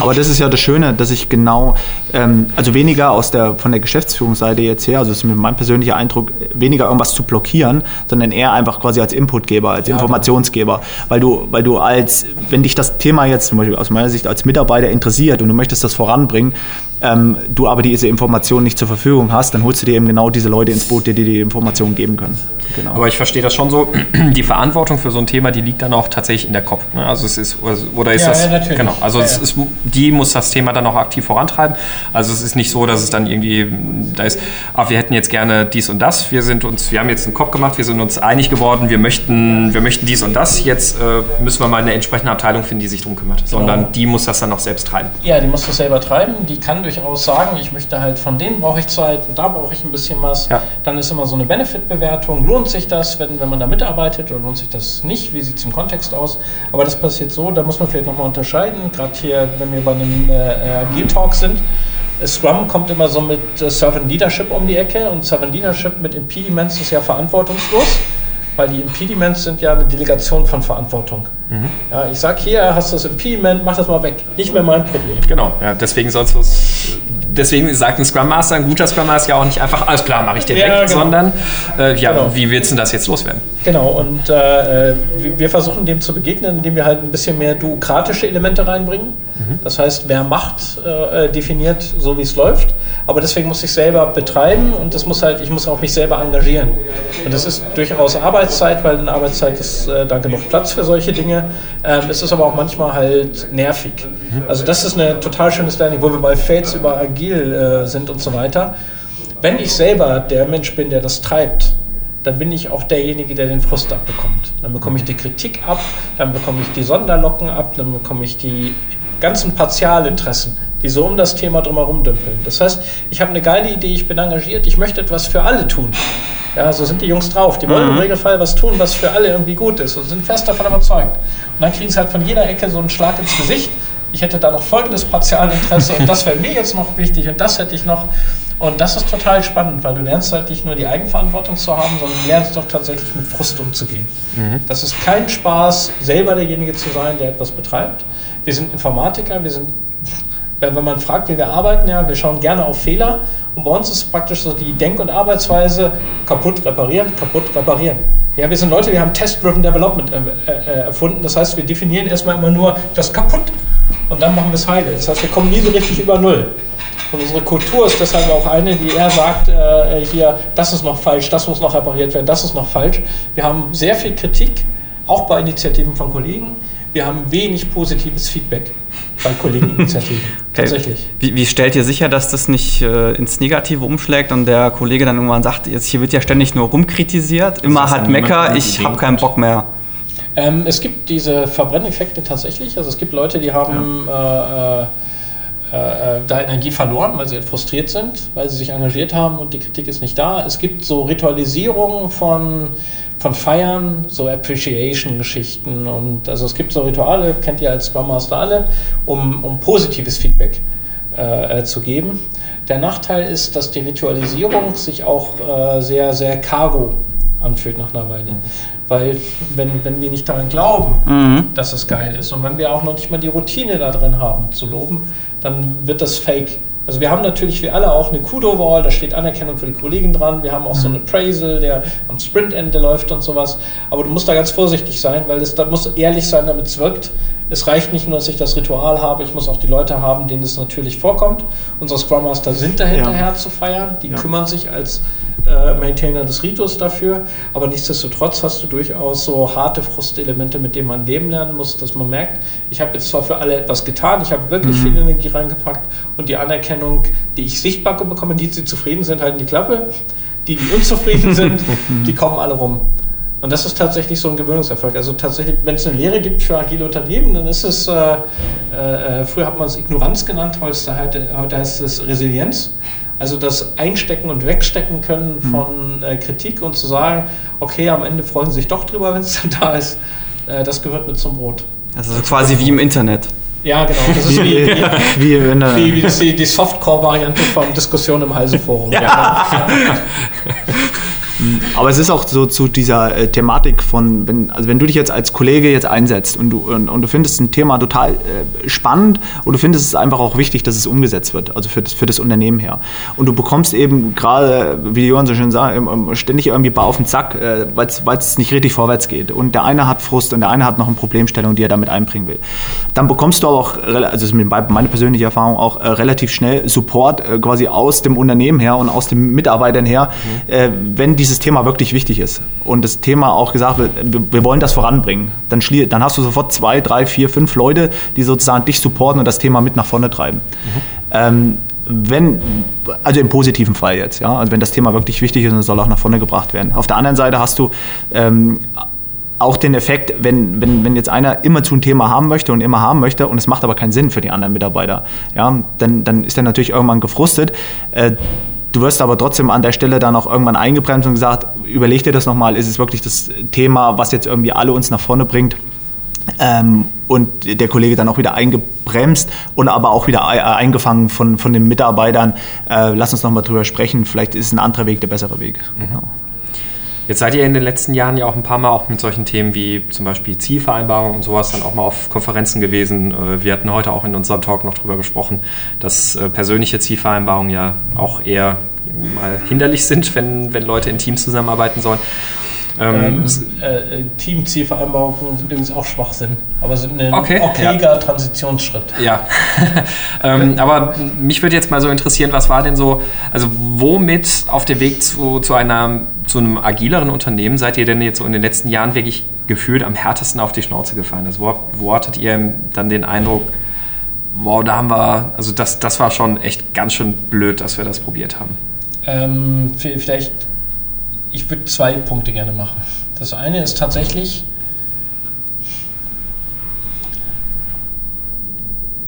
Aber das ist ja das Schöne, dass ich genau, ähm, also weniger aus der, von der Geschäftsführungsseite jetzt her, also das ist mir mein persönlicher Eindruck, weniger irgendwas zu blockieren, sondern eher einfach quasi als Inputgeber, als ja, Informationsgeber. Weil du, weil du als, wenn dich das Thema jetzt zum Beispiel aus meiner Sicht als Mitarbeiter interessiert und du möchtest das voranbringen, ähm, du aber diese Informationen nicht zur Verfügung hast, dann holst du dir eben genau diese Leute ins Boot, die dir die Informationen geben können. Genau. Aber ich verstehe das schon so, (clears throat) die Verantwortung für so ein Thema, die liegt dann auch tatsächlich in der Kopf. Ne? Also es ist, oder ist ja, das, ja, natürlich. genau, also ja, es ist, die muss das Thema dann auch aktiv vorantreiben. Also es ist nicht so, dass es dann irgendwie, da ist, ah, wir hätten jetzt gerne dies und das, wir sind uns, wir haben jetzt einen Kopf gemacht, wir sind uns einig geworden, wir möchten, wir möchten dies und das, jetzt äh, müssen wir mal eine entsprechende Abteilung finden, die sich darum kümmert. Sondern genau. die muss das dann noch selbst treiben. Ja, die muss das selber treiben, die kann durch durchaus sagen, ich möchte halt von denen brauche ich Zeit und da brauche ich ein bisschen was. Ja. Dann ist immer so eine Benefit-Bewertung. Lohnt sich das, wenn, wenn man da mitarbeitet oder lohnt sich das nicht? Wie sieht es im Kontext aus? Aber das passiert so, da muss man vielleicht nochmal unterscheiden. Gerade hier, wenn wir bei einem äh, Agile-Talk sind, Scrum kommt immer so mit äh, Servant Leadership um die Ecke und Servant Leadership mit Impediments ist ja verantwortungslos weil die Impediments sind ja eine Delegation von Verantwortung. Mhm. Ja, ich sage hier, hast du das Impediment, mach das mal weg. Nicht mehr mein Problem. Genau, ja, deswegen sonst was. Deswegen sagt ein Scrum Master, ein guter Scrum Master ja auch nicht einfach, alles klar, mache ich den ja, weg, genau. sondern äh, ja, genau. wie willst du das jetzt loswerden? Genau, und äh, wir versuchen dem zu begegnen, indem wir halt ein bisschen mehr duokratische Elemente reinbringen. Mhm. Das heißt, wer macht, äh, definiert so, wie es läuft. Aber deswegen muss ich selber betreiben und das muss halt, ich muss auch mich selber engagieren. Und das ist durchaus Arbeitszeit, weil in Arbeitszeit ist äh, da genug Platz für solche Dinge. Ähm, es ist aber auch manchmal halt nervig. Mhm. Also das ist eine total schönes Learning, wo wir bei Fates über Agil äh, sind und so weiter. Wenn ich selber der Mensch bin, der das treibt, dann bin ich auch derjenige, der den Frust abbekommt. Dann bekomme ich die Kritik ab, dann bekomme ich die Sonderlocken ab, dann bekomme ich die ganzen Partialinteressen, die so um das Thema drumherum dümpeln. Das heißt, ich habe eine geile Idee, ich bin engagiert, ich möchte etwas für alle tun. Ja, so sind die Jungs drauf. Die wollen mhm. im Regelfall was tun, was für alle irgendwie gut ist und sind fest davon überzeugt. Und dann kriegen sie halt von jeder Ecke so einen Schlag ins Gesicht. Ich hätte da noch folgendes Partialinteresse und das wäre mir jetzt noch wichtig und das hätte ich noch. Und das ist total spannend, weil du lernst halt nicht nur die Eigenverantwortung zu haben, sondern du lernst doch tatsächlich mit Frust umzugehen. Mhm. Das ist kein Spaß, selber derjenige zu sein, der etwas betreibt. Wir sind Informatiker, wir sind, wenn man fragt, wie wir arbeiten, ja, wir schauen gerne auf Fehler. Und bei uns ist praktisch so die Denk- und Arbeitsweise kaputt reparieren, kaputt reparieren. Ja, wir sind Leute, wir haben Test-Driven Development äh, äh, erfunden. Das heißt, wir definieren erstmal immer nur das kaputt und dann machen wir es heile. Das heißt, wir kommen nie so richtig über Null. Und unsere Kultur ist deshalb auch eine, die eher sagt, äh, hier, das ist noch falsch, das muss noch repariert werden, das ist noch falsch. Wir haben sehr viel Kritik, auch bei Initiativen von Kollegen. Wir haben wenig positives Feedback bei Kollegeninitiativen. (laughs) okay. Tatsächlich. Wie, wie, stellt ihr sicher, dass das nicht äh, ins Negative umschlägt und der Kollege dann irgendwann sagt, jetzt hier wird ja ständig nur rumkritisiert, immer hat Mecker, ich habe keinen Bock mehr. Ähm, es gibt diese Verbrenneffekte tatsächlich. Also es gibt Leute, die haben ja. äh, äh äh, da Energie verloren, weil sie frustriert sind, weil sie sich engagiert haben und die Kritik ist nicht da. Es gibt so Ritualisierungen von, von Feiern, so Appreciation-Geschichten und also es gibt so Rituale, kennt ihr als Scrum Master alle, um, um positives Feedback äh, zu geben. Der Nachteil ist, dass die Ritualisierung sich auch äh, sehr, sehr cargo anfühlt nach einer Weile. Mhm. Weil wenn, wenn wir nicht daran glauben, mhm. dass es geil ist und wenn wir auch noch nicht mal die Routine da drin haben zu loben, dann wird das fake. Also wir haben natürlich wie alle auch eine Kudo-Wall, da steht Anerkennung für die Kollegen dran. Wir haben auch so einen Appraisal, der am Sprintende läuft und sowas. Aber du musst da ganz vorsichtig sein, weil es da muss ehrlich sein, damit es wirkt. Es reicht nicht nur, dass ich das Ritual habe, ich muss auch die Leute haben, denen es natürlich vorkommt. Unsere Scrum Master sind dahinterher ja. zu feiern, die ja. kümmern sich als äh, Maintainer des Ritus dafür. Aber nichtsdestotrotz hast du durchaus so harte Frustelemente, mit denen man leben lernen muss, dass man merkt, ich habe jetzt zwar für alle etwas getan, ich habe wirklich mhm. viel Energie reingepackt und die Anerkennung, die ich sichtbar bekomme, die, die zufrieden sind, halten die Klappe. Die, die unzufrieden (laughs) sind, die kommen alle rum. Und das ist tatsächlich so ein Gewöhnungserfolg. Also tatsächlich, wenn es eine Lehre gibt für agile Unternehmen, dann ist es, äh, äh, früher hat man es Ignoranz genannt, heute, heute heißt es Resilienz. Also das Einstecken und Wegstecken können hm. von äh, Kritik und zu sagen, okay, am Ende freuen sie sich doch drüber, (laughs) wenn es dann da ist, äh, das gehört mit zum Brot. Also quasi wie im Internet. Ja, genau. Das ist wie, wie, wie, (laughs) wie, wie die, die Softcore-Variante von Diskussion im Halseforum. Ja. ja. (laughs) Aber es ist auch so zu dieser äh, Thematik von, wenn, also wenn du dich jetzt als Kollege jetzt einsetzt und du, und, und du findest ein Thema total äh, spannend und du findest es einfach auch wichtig, dass es umgesetzt wird, also für das, für das Unternehmen her. Und du bekommst eben gerade, wie Johann so schön sagt, ständig irgendwie paar auf den Zack, äh, weil es nicht richtig vorwärts geht. Und der eine hat Frust und der eine hat noch eine Problemstellung, die er damit einbringen will. Dann bekommst du aber auch, also das ist meine persönliche Erfahrung auch, äh, relativ schnell Support äh, quasi aus dem Unternehmen her und aus den Mitarbeitern her, mhm. Äh, wenn dieses Thema wirklich wichtig ist und das Thema auch gesagt wird, wir wollen das voranbringen, dann, dann hast du sofort zwei, drei, vier, fünf Leute, die sozusagen dich supporten und das Thema mit nach vorne treiben. Mhm. Ähm, wenn, also im positiven Fall jetzt, ja, also wenn das Thema wirklich wichtig ist und soll auch nach vorne gebracht werden. Auf der anderen Seite hast du ähm, auch den Effekt, wenn, wenn, wenn jetzt einer immer zu ein Thema haben möchte und immer haben möchte und es macht aber keinen Sinn für die anderen Mitarbeiter, ja, dann, dann ist er natürlich irgendwann gefrustet. Äh, Du wirst aber trotzdem an der Stelle dann auch irgendwann eingebremst und gesagt, überleg dir das nochmal, ist es wirklich das Thema, was jetzt irgendwie alle uns nach vorne bringt? Ähm, und der Kollege dann auch wieder eingebremst und aber auch wieder eingefangen von, von den Mitarbeitern. Äh, lass uns nochmal drüber sprechen, vielleicht ist ein anderer Weg der bessere Weg. Mhm. Genau. Jetzt seid ihr in den letzten Jahren ja auch ein paar Mal auch mit solchen Themen wie zum Beispiel Zielvereinbarungen und sowas dann auch mal auf Konferenzen gewesen. Äh, wir hatten heute auch in unserem Talk noch darüber gesprochen, dass äh, persönliche Zielvereinbarungen ja auch eher mal hinderlich sind, wenn, wenn Leute in Teams zusammenarbeiten sollen. Ähm, ähm, äh, äh Teamzielvereinbarungen sind übrigens auch Schwachsinn, aber sind ein okay, okayer ja. Transitionsschritt. Ja, (laughs) ähm, aber mich würde jetzt mal so interessieren, was war denn so, also womit auf dem Weg zu, zu, einer, zu einem agileren Unternehmen seid ihr denn jetzt so in den letzten Jahren wirklich gefühlt am härtesten auf die Schnauze gefallen? Also wo, wo hattet ihr dann den Eindruck, wow, da haben wir, also das, das war schon echt ganz schön blöd, dass wir das probiert haben? Ähm, vielleicht ich würde zwei Punkte gerne machen. Das eine ist tatsächlich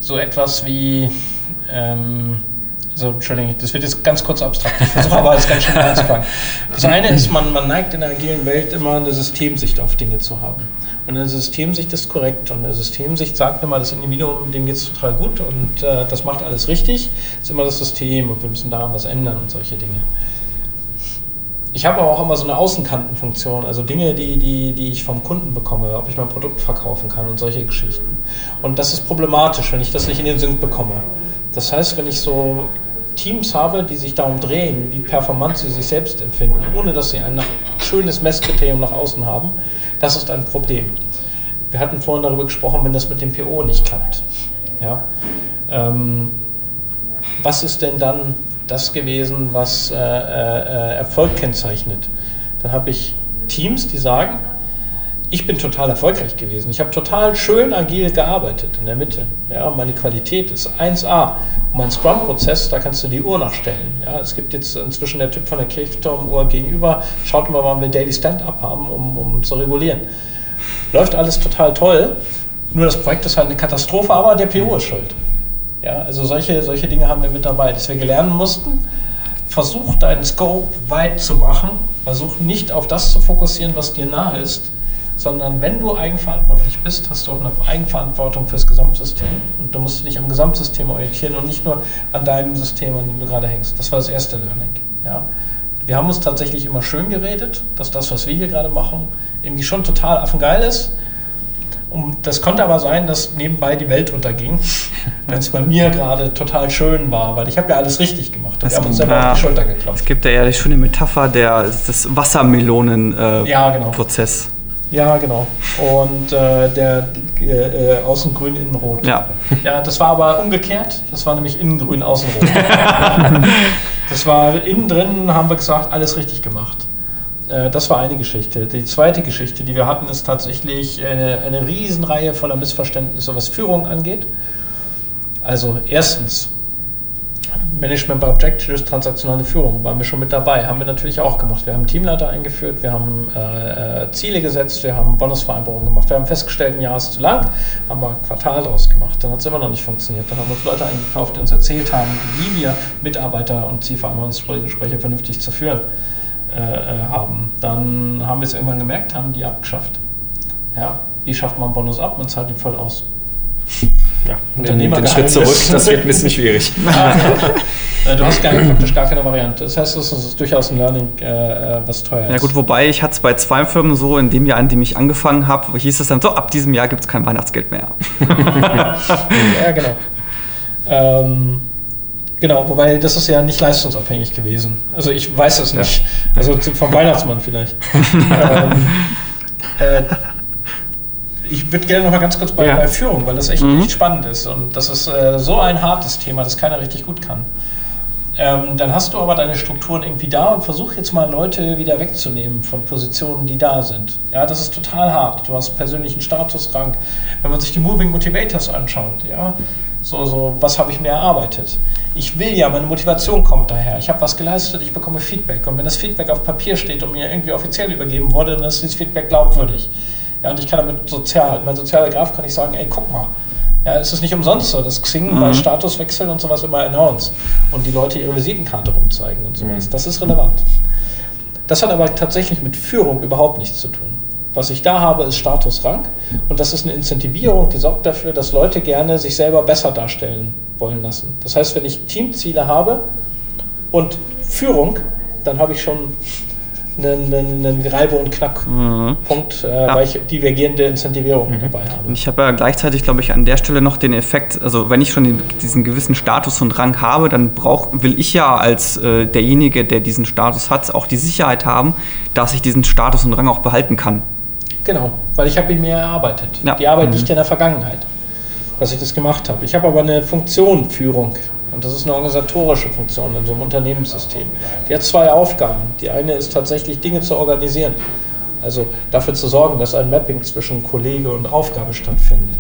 so etwas wie, ähm, also Entschuldigung, das wird jetzt ganz kurz abstrakt, ich versuche aber jetzt ganz schnell anzufangen. Das eine ist, man, man neigt in der agilen Welt immer eine Systemsicht auf Dinge zu haben. Und eine Systemsicht ist korrekt und eine Systemsicht sagt immer, das Individuum, dem geht es total gut und äh, das macht alles richtig, ist immer das System und wir müssen daran was ändern und solche Dinge. Ich habe aber auch immer so eine Außenkantenfunktion, also Dinge, die, die, die ich vom Kunden bekomme, ob ich mein Produkt verkaufen kann und solche Geschichten. Und das ist problematisch, wenn ich das nicht in den Sync bekomme. Das heißt, wenn ich so Teams habe, die sich darum drehen, wie performant sie sich selbst empfinden, ohne dass sie ein schönes Messkriterium nach außen haben, das ist ein Problem. Wir hatten vorhin darüber gesprochen, wenn das mit dem PO nicht klappt. Ja? Ähm, was ist denn dann das gewesen, was äh, äh, Erfolg kennzeichnet. Dann habe ich Teams, die sagen, ich bin total erfolgreich gewesen. Ich habe total schön agil gearbeitet in der Mitte. Ja, meine Qualität ist 1A. Und mein Scrum-Prozess, da kannst du die Uhr nachstellen. Ja, es gibt jetzt inzwischen der Typ von der Kirchturm-Uhr gegenüber, schaut mal, wann wir Daily Stand-Up haben, um, um zu regulieren. Läuft alles total toll. Nur das Projekt ist halt eine Katastrophe, aber der PO ist schuld. Ja, also solche, solche Dinge haben wir mit dabei, dass wir lernen mussten. Versuch deinen Scope weit zu machen. Versuch nicht auf das zu fokussieren, was dir nahe ist, sondern wenn du eigenverantwortlich bist, hast du auch eine Eigenverantwortung fürs Gesamtsystem. Und du musst dich am Gesamtsystem orientieren und nicht nur an deinem System, an dem du gerade hängst. Das war das erste Learning. Ja. Wir haben uns tatsächlich immer schön geredet, dass das, was wir hier gerade machen, irgendwie schon total affengeil ist. Und das konnte aber sein, dass nebenbei die Welt unterging, (laughs) wenn es bei mir gerade total schön war, weil ich habe ja alles richtig gemacht. wir haben uns selber ja, auf die Schulter geklopft. Es gibt ja die schöne Metapher der, des Wassermelonen-Prozess. Äh, ja, genau. Prozess. Ja, genau. Und äh, der äh, außen grün, innen rot. Ja. Ja, das war aber umgekehrt. Das war nämlich innen grün, außen rot. (laughs) das war innen drin, haben wir gesagt, alles richtig gemacht. Äh, das war eine Geschichte. Die zweite Geschichte, die wir hatten, ist tatsächlich eine, eine Riesenreihe voller Missverständnisse, was Führung angeht. Also erstens, Management by Objectives, transaktionale Führung, waren wir schon mit dabei, haben wir natürlich auch gemacht. Wir haben Teamleiter eingeführt, wir haben äh, Ziele gesetzt, wir haben Bonusvereinbarungen gemacht, wir haben festgestellt, ein Jahr ist zu lang, haben wir ein Quartal draus gemacht. Dann hat es immer noch nicht funktioniert. Dann haben uns Leute eingekauft, die uns erzählt haben, wie wir Mitarbeiter und Zielvereinbarungsgespräche vernünftig zu führen. Äh, äh, haben. Dann haben wir es irgendwann gemerkt, haben die abgeschafft. Ja, wie schafft man Bonus ab? Man zahlt ihn voll aus. Ja, Unternehmer den Schritt zurück, das wird ein bisschen schwierig. (laughs) Ja, äh, du hast gar, praktisch gar keine Variante. Das heißt, es ist durchaus ein Learning, äh, was teuer ist. Ja gut, wobei ich hatte es bei zwei Firmen so, in dem Jahr, in dem ich angefangen habe, hieß es dann so, ab diesem Jahr gibt es kein Weihnachtsgeld mehr. (laughs) ja, genau. Ähm, Genau, wobei das ist ja nicht leistungsabhängig gewesen. Also ich weiß es nicht. Ja. Also vom Weihnachtsmann vielleicht. (laughs) ähm, äh, ich würde gerne noch mal ganz kurz bei, ja. bei Führung, weil das echt, mhm. echt spannend ist. Und das ist äh, so ein hartes Thema, das keiner richtig gut kann. Ähm, dann hast du aber deine Strukturen irgendwie da und versuch jetzt mal Leute wieder wegzunehmen von Positionen, die da sind. Ja, das ist total hart. Du hast persönlichen Statusrang. Wenn man sich die Moving Motivators anschaut, ja, so, so, was habe ich mir erarbeitet? Ich will ja, meine Motivation kommt daher. Ich habe was geleistet, ich bekomme Feedback. Und wenn das Feedback auf Papier steht und mir irgendwie offiziell übergeben wurde, dann ist dieses Feedback glaubwürdig. Ja, und ich kann damit sozial, mein sozialer Graf kann ich sagen, ey, guck mal. Ja, es ist nicht umsonst so, dass Xing mhm. bei Statuswechseln und sowas immer announce und die Leute ihre Visitenkarte rumzeigen und sowas. Mhm. Das ist relevant. Das hat aber tatsächlich mit Führung überhaupt nichts zu tun. Was ich da habe, ist Statusrang und das ist eine Incentivierung, die sorgt dafür, dass Leute gerne sich selber besser darstellen wollen lassen. Das heißt, wenn ich Teamziele habe und Führung, dann habe ich schon einen, einen Reibe- und Knackpunkt, mhm. äh, ja. weil ich divergierende Incentivierung mhm. dabei habe. Und ich habe ja gleichzeitig, glaube ich, an der Stelle noch den Effekt, also wenn ich schon den, diesen gewissen Status und Rang habe, dann brauch, will ich ja als äh, derjenige, der diesen Status hat, auch die Sicherheit haben, dass ich diesen Status und Rang auch behalten kann. Genau, weil ich habe ihn mir erarbeitet. Ja. Die Arbeit mhm. nicht in der Vergangenheit, dass ich das gemacht habe. Ich habe aber eine Funktion, Führung. Und das ist eine organisatorische Funktion in so einem Unternehmenssystem. Die hat zwei Aufgaben. Die eine ist tatsächlich Dinge zu organisieren. Also dafür zu sorgen, dass ein Mapping zwischen Kollege und Aufgabe stattfindet.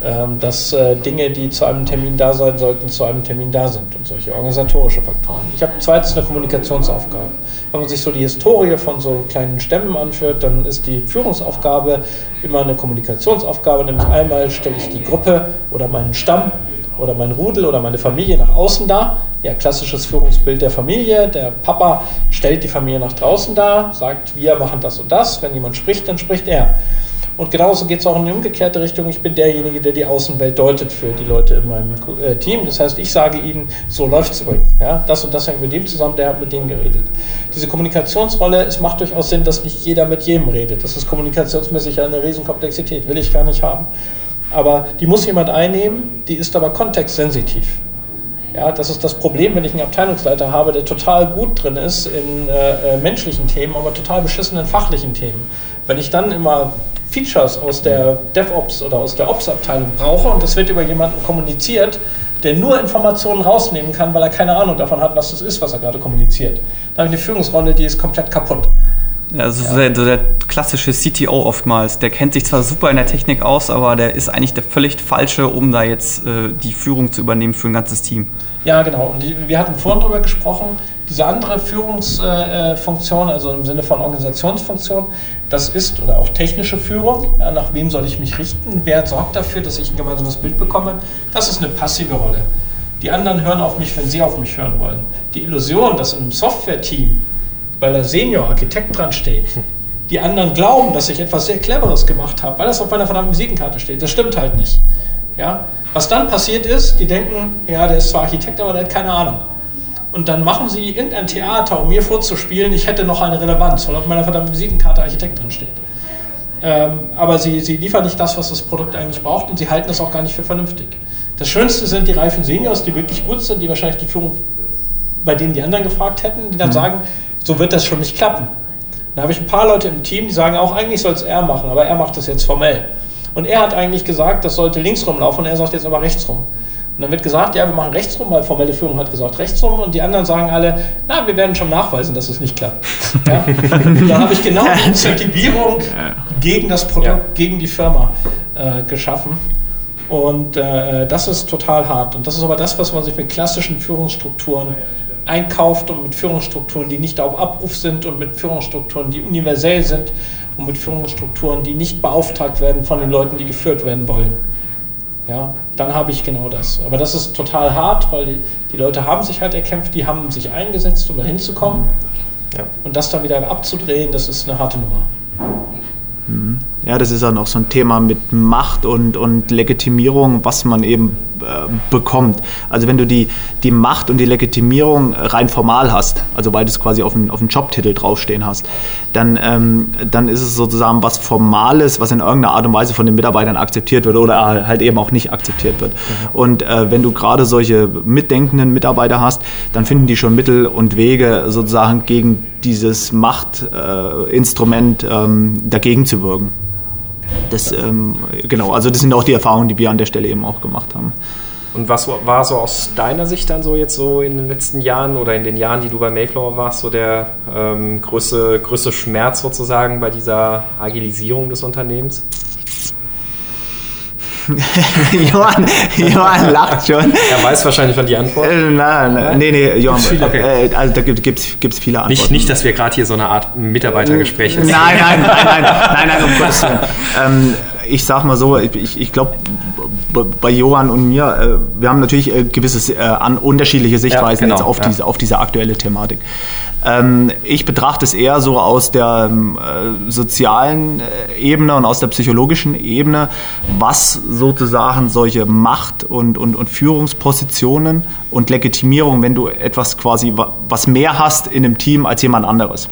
Ähm, dass äh, Dinge, die zu einem Termin da sein sollten, zu einem Termin da sind und solche organisatorische Faktoren. Ich habe zweitens eine Kommunikationsaufgabe. Wenn man sich so die Historie von so kleinen Stämmen anführt, dann ist die Führungsaufgabe immer eine Kommunikationsaufgabe, nämlich einmal stelle ich die Gruppe oder meinen Stamm oder mein Rudel oder meine Familie nach außen dar. Ja, klassisches Führungsbild der Familie. Der Papa stellt die Familie nach draußen dar, sagt, wir machen das und das. Wenn jemand spricht, dann spricht er. Und genauso geht es auch in die umgekehrte Richtung. Ich bin derjenige, der die Außenwelt deutet für die Leute in meinem äh, Team. Das heißt, ich sage ihnen, so läuft es übrigens. Ja, das und das hängt mit dem zusammen, der hat mit dem geredet. Diese Kommunikationsrolle, es macht durchaus Sinn, dass nicht jeder mit jedem redet. Das ist kommunikationsmäßig eine Riesenkomplexität. Will ich gar nicht haben. Aber die muss jemand einnehmen, die ist aber kontextsensitiv. Ja, das ist das Problem, wenn ich einen Abteilungsleiter habe, der total gut drin ist in äh, äh, menschlichen Themen, aber total beschissenen fachlichen Themen. Wenn ich dann immer Features aus der DevOps oder aus der Ops-Abteilung brauche und das wird über jemanden kommuniziert, der nur Informationen rausnehmen kann, weil er keine Ahnung davon hat, was das ist, was er gerade kommuniziert. Dann habe ich eine Führungsrolle, die ist komplett kaputt. Also ja. der, der klassische CTO oftmals, der kennt sich zwar super in der Technik aus, aber der ist eigentlich der völlig falsche, um da jetzt äh, die Führung zu übernehmen für ein ganzes Team. Ja, genau. Und die, wir hatten vorhin darüber gesprochen, diese andere Führungsfunktion, äh, also im Sinne von Organisationsfunktion, das ist, oder auch technische Führung, ja, nach wem soll ich mich richten, wer sorgt dafür, dass ich ein gemeinsames Bild bekomme, das ist eine passive Rolle. Die anderen hören auf mich, wenn sie auf mich hören wollen. Die Illusion, dass in einem Software-Team weil der Senior-Architekt dran steht. Die anderen glauben, dass ich etwas sehr Cleveres gemacht habe, weil das auf meiner verdammten Visitenkarte steht. Das stimmt halt nicht. Ja? Was dann passiert ist, die denken, ja, der ist zwar Architekt, aber der hat keine Ahnung. Und dann machen sie irgendein Theater, um mir vorzuspielen, ich hätte noch eine Relevanz, weil auf meiner verdammten Visitenkarte Architekt drin steht. Ähm, aber sie, sie liefern nicht das, was das Produkt eigentlich braucht und sie halten das auch gar nicht für vernünftig. Das Schönste sind die reifen Seniors, die wirklich gut sind, die wahrscheinlich die Führung bei denen die anderen gefragt hätten, die dann mhm. sagen, so wird das schon nicht klappen. Dann habe ich ein paar Leute im Team, die sagen auch, eigentlich soll es er machen, aber er macht das jetzt formell. Und er hat eigentlich gesagt, das sollte links rumlaufen und er sagt jetzt aber rechts rum. Und dann wird gesagt, ja, wir machen rechts rum, weil formelle Führung hat gesagt rechts rum und die anderen sagen alle, na, wir werden schon nachweisen, dass es nicht klappt. Ja? dann habe ich genau die (laughs) Incentivierung gegen das Produkt, ja. gegen die Firma äh, geschaffen. Und äh, das ist total hart. Und das ist aber das, was man sich mit klassischen Führungsstrukturen einkauft und mit Führungsstrukturen, die nicht auf Abruf sind und mit Führungsstrukturen, die universell sind und mit Führungsstrukturen, die nicht beauftragt werden von den Leuten, die geführt werden wollen. Ja, dann habe ich genau das. Aber das ist total hart, weil die, die Leute haben sich halt erkämpft, die haben sich eingesetzt, um da hinzukommen. Ja. Und das dann wieder abzudrehen, das ist eine harte Nummer. Mhm. Ja, das ist dann auch so ein Thema mit Macht und, und Legitimierung, was man eben bekommt. Also wenn du die, die Macht und die Legitimierung rein formal hast, also weil du es quasi auf dem auf Jobtitel draufstehen hast, dann, ähm, dann ist es sozusagen was Formales, was in irgendeiner Art und Weise von den Mitarbeitern akzeptiert wird oder halt eben auch nicht akzeptiert wird. Mhm. Und äh, wenn du gerade solche mitdenkenden Mitarbeiter hast, dann finden die schon Mittel und Wege sozusagen gegen dieses Machtinstrument äh, ähm, dagegen zu wirken. Das, ähm, genau, also das sind auch die Erfahrungen, die wir an der Stelle eben auch gemacht haben. Und was war so aus deiner Sicht dann so jetzt so in den letzten Jahren oder in den Jahren, die du bei Mayflower warst, so der ähm, größte, größte Schmerz sozusagen bei dieser Agilisierung des Unternehmens? (laughs) Johann, Johann lacht schon. Er weiß wahrscheinlich schon die Antwort. Äh, nein, nein, nee, nee, Johann, okay. äh, also da gibt es viele Antworten. Nicht, nicht, dass wir gerade hier so eine Art Mitarbeitergespräch haben. Nein, nein, nein, nein, nein, nein, um Gottes Willen. (laughs) Ähm, ich sag mal so, ich, ich glaube, bei Johann und mir, äh, wir haben natürlich äh, gewisse äh, an unterschiedliche Sichtweisen ja, genau, jetzt auf, ja. diese, auf diese aktuelle Thematik. Ähm, ich betrachte es eher so aus der ähm, äh, sozialen äh, Ebene und aus der psychologischen Ebene, was sozusagen solche Macht- und, und, und Führungspositionen und Legitimierung, wenn du etwas quasi was mehr hast in einem Team als jemand anderes.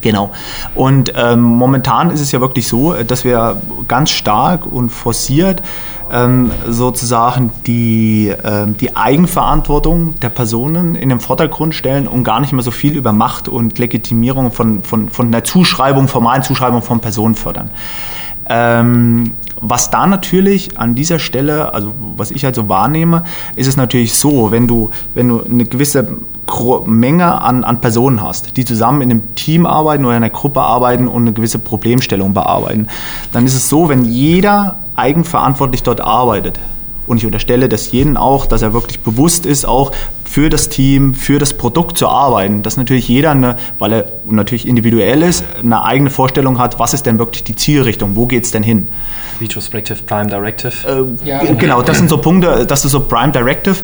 Genau. Und ähm, momentan ist es ja wirklich so, dass wir ganz stark und forciert ähm, sozusagen die, ähm, die Eigenverantwortung der Personen in den Vordergrund stellen und gar nicht mehr so viel über Macht und Legitimierung von, von, von der Zuschreibung, formalen Zuschreibung von Personen fördern. Ähm, was da natürlich an dieser Stelle, also was ich halt so wahrnehme, ist es natürlich so, wenn du, wenn du eine gewisse Menge an, an Personen hast, die zusammen in einem Team arbeiten oder in einer Gruppe arbeiten und eine gewisse Problemstellung bearbeiten, dann ist es so, wenn jeder eigenverantwortlich dort arbeitet, und ich unterstelle das jeden auch, dass er wirklich bewusst ist, auch für das Team, für das Produkt zu arbeiten. Dass natürlich jeder, eine, weil er natürlich individuell ist, eine eigene Vorstellung hat, was ist denn wirklich die Zielrichtung, wo geht es denn hin. Retrospective Prime Directive. Äh, ja, genau, das sind so Punkte, das ist so Prime Directive.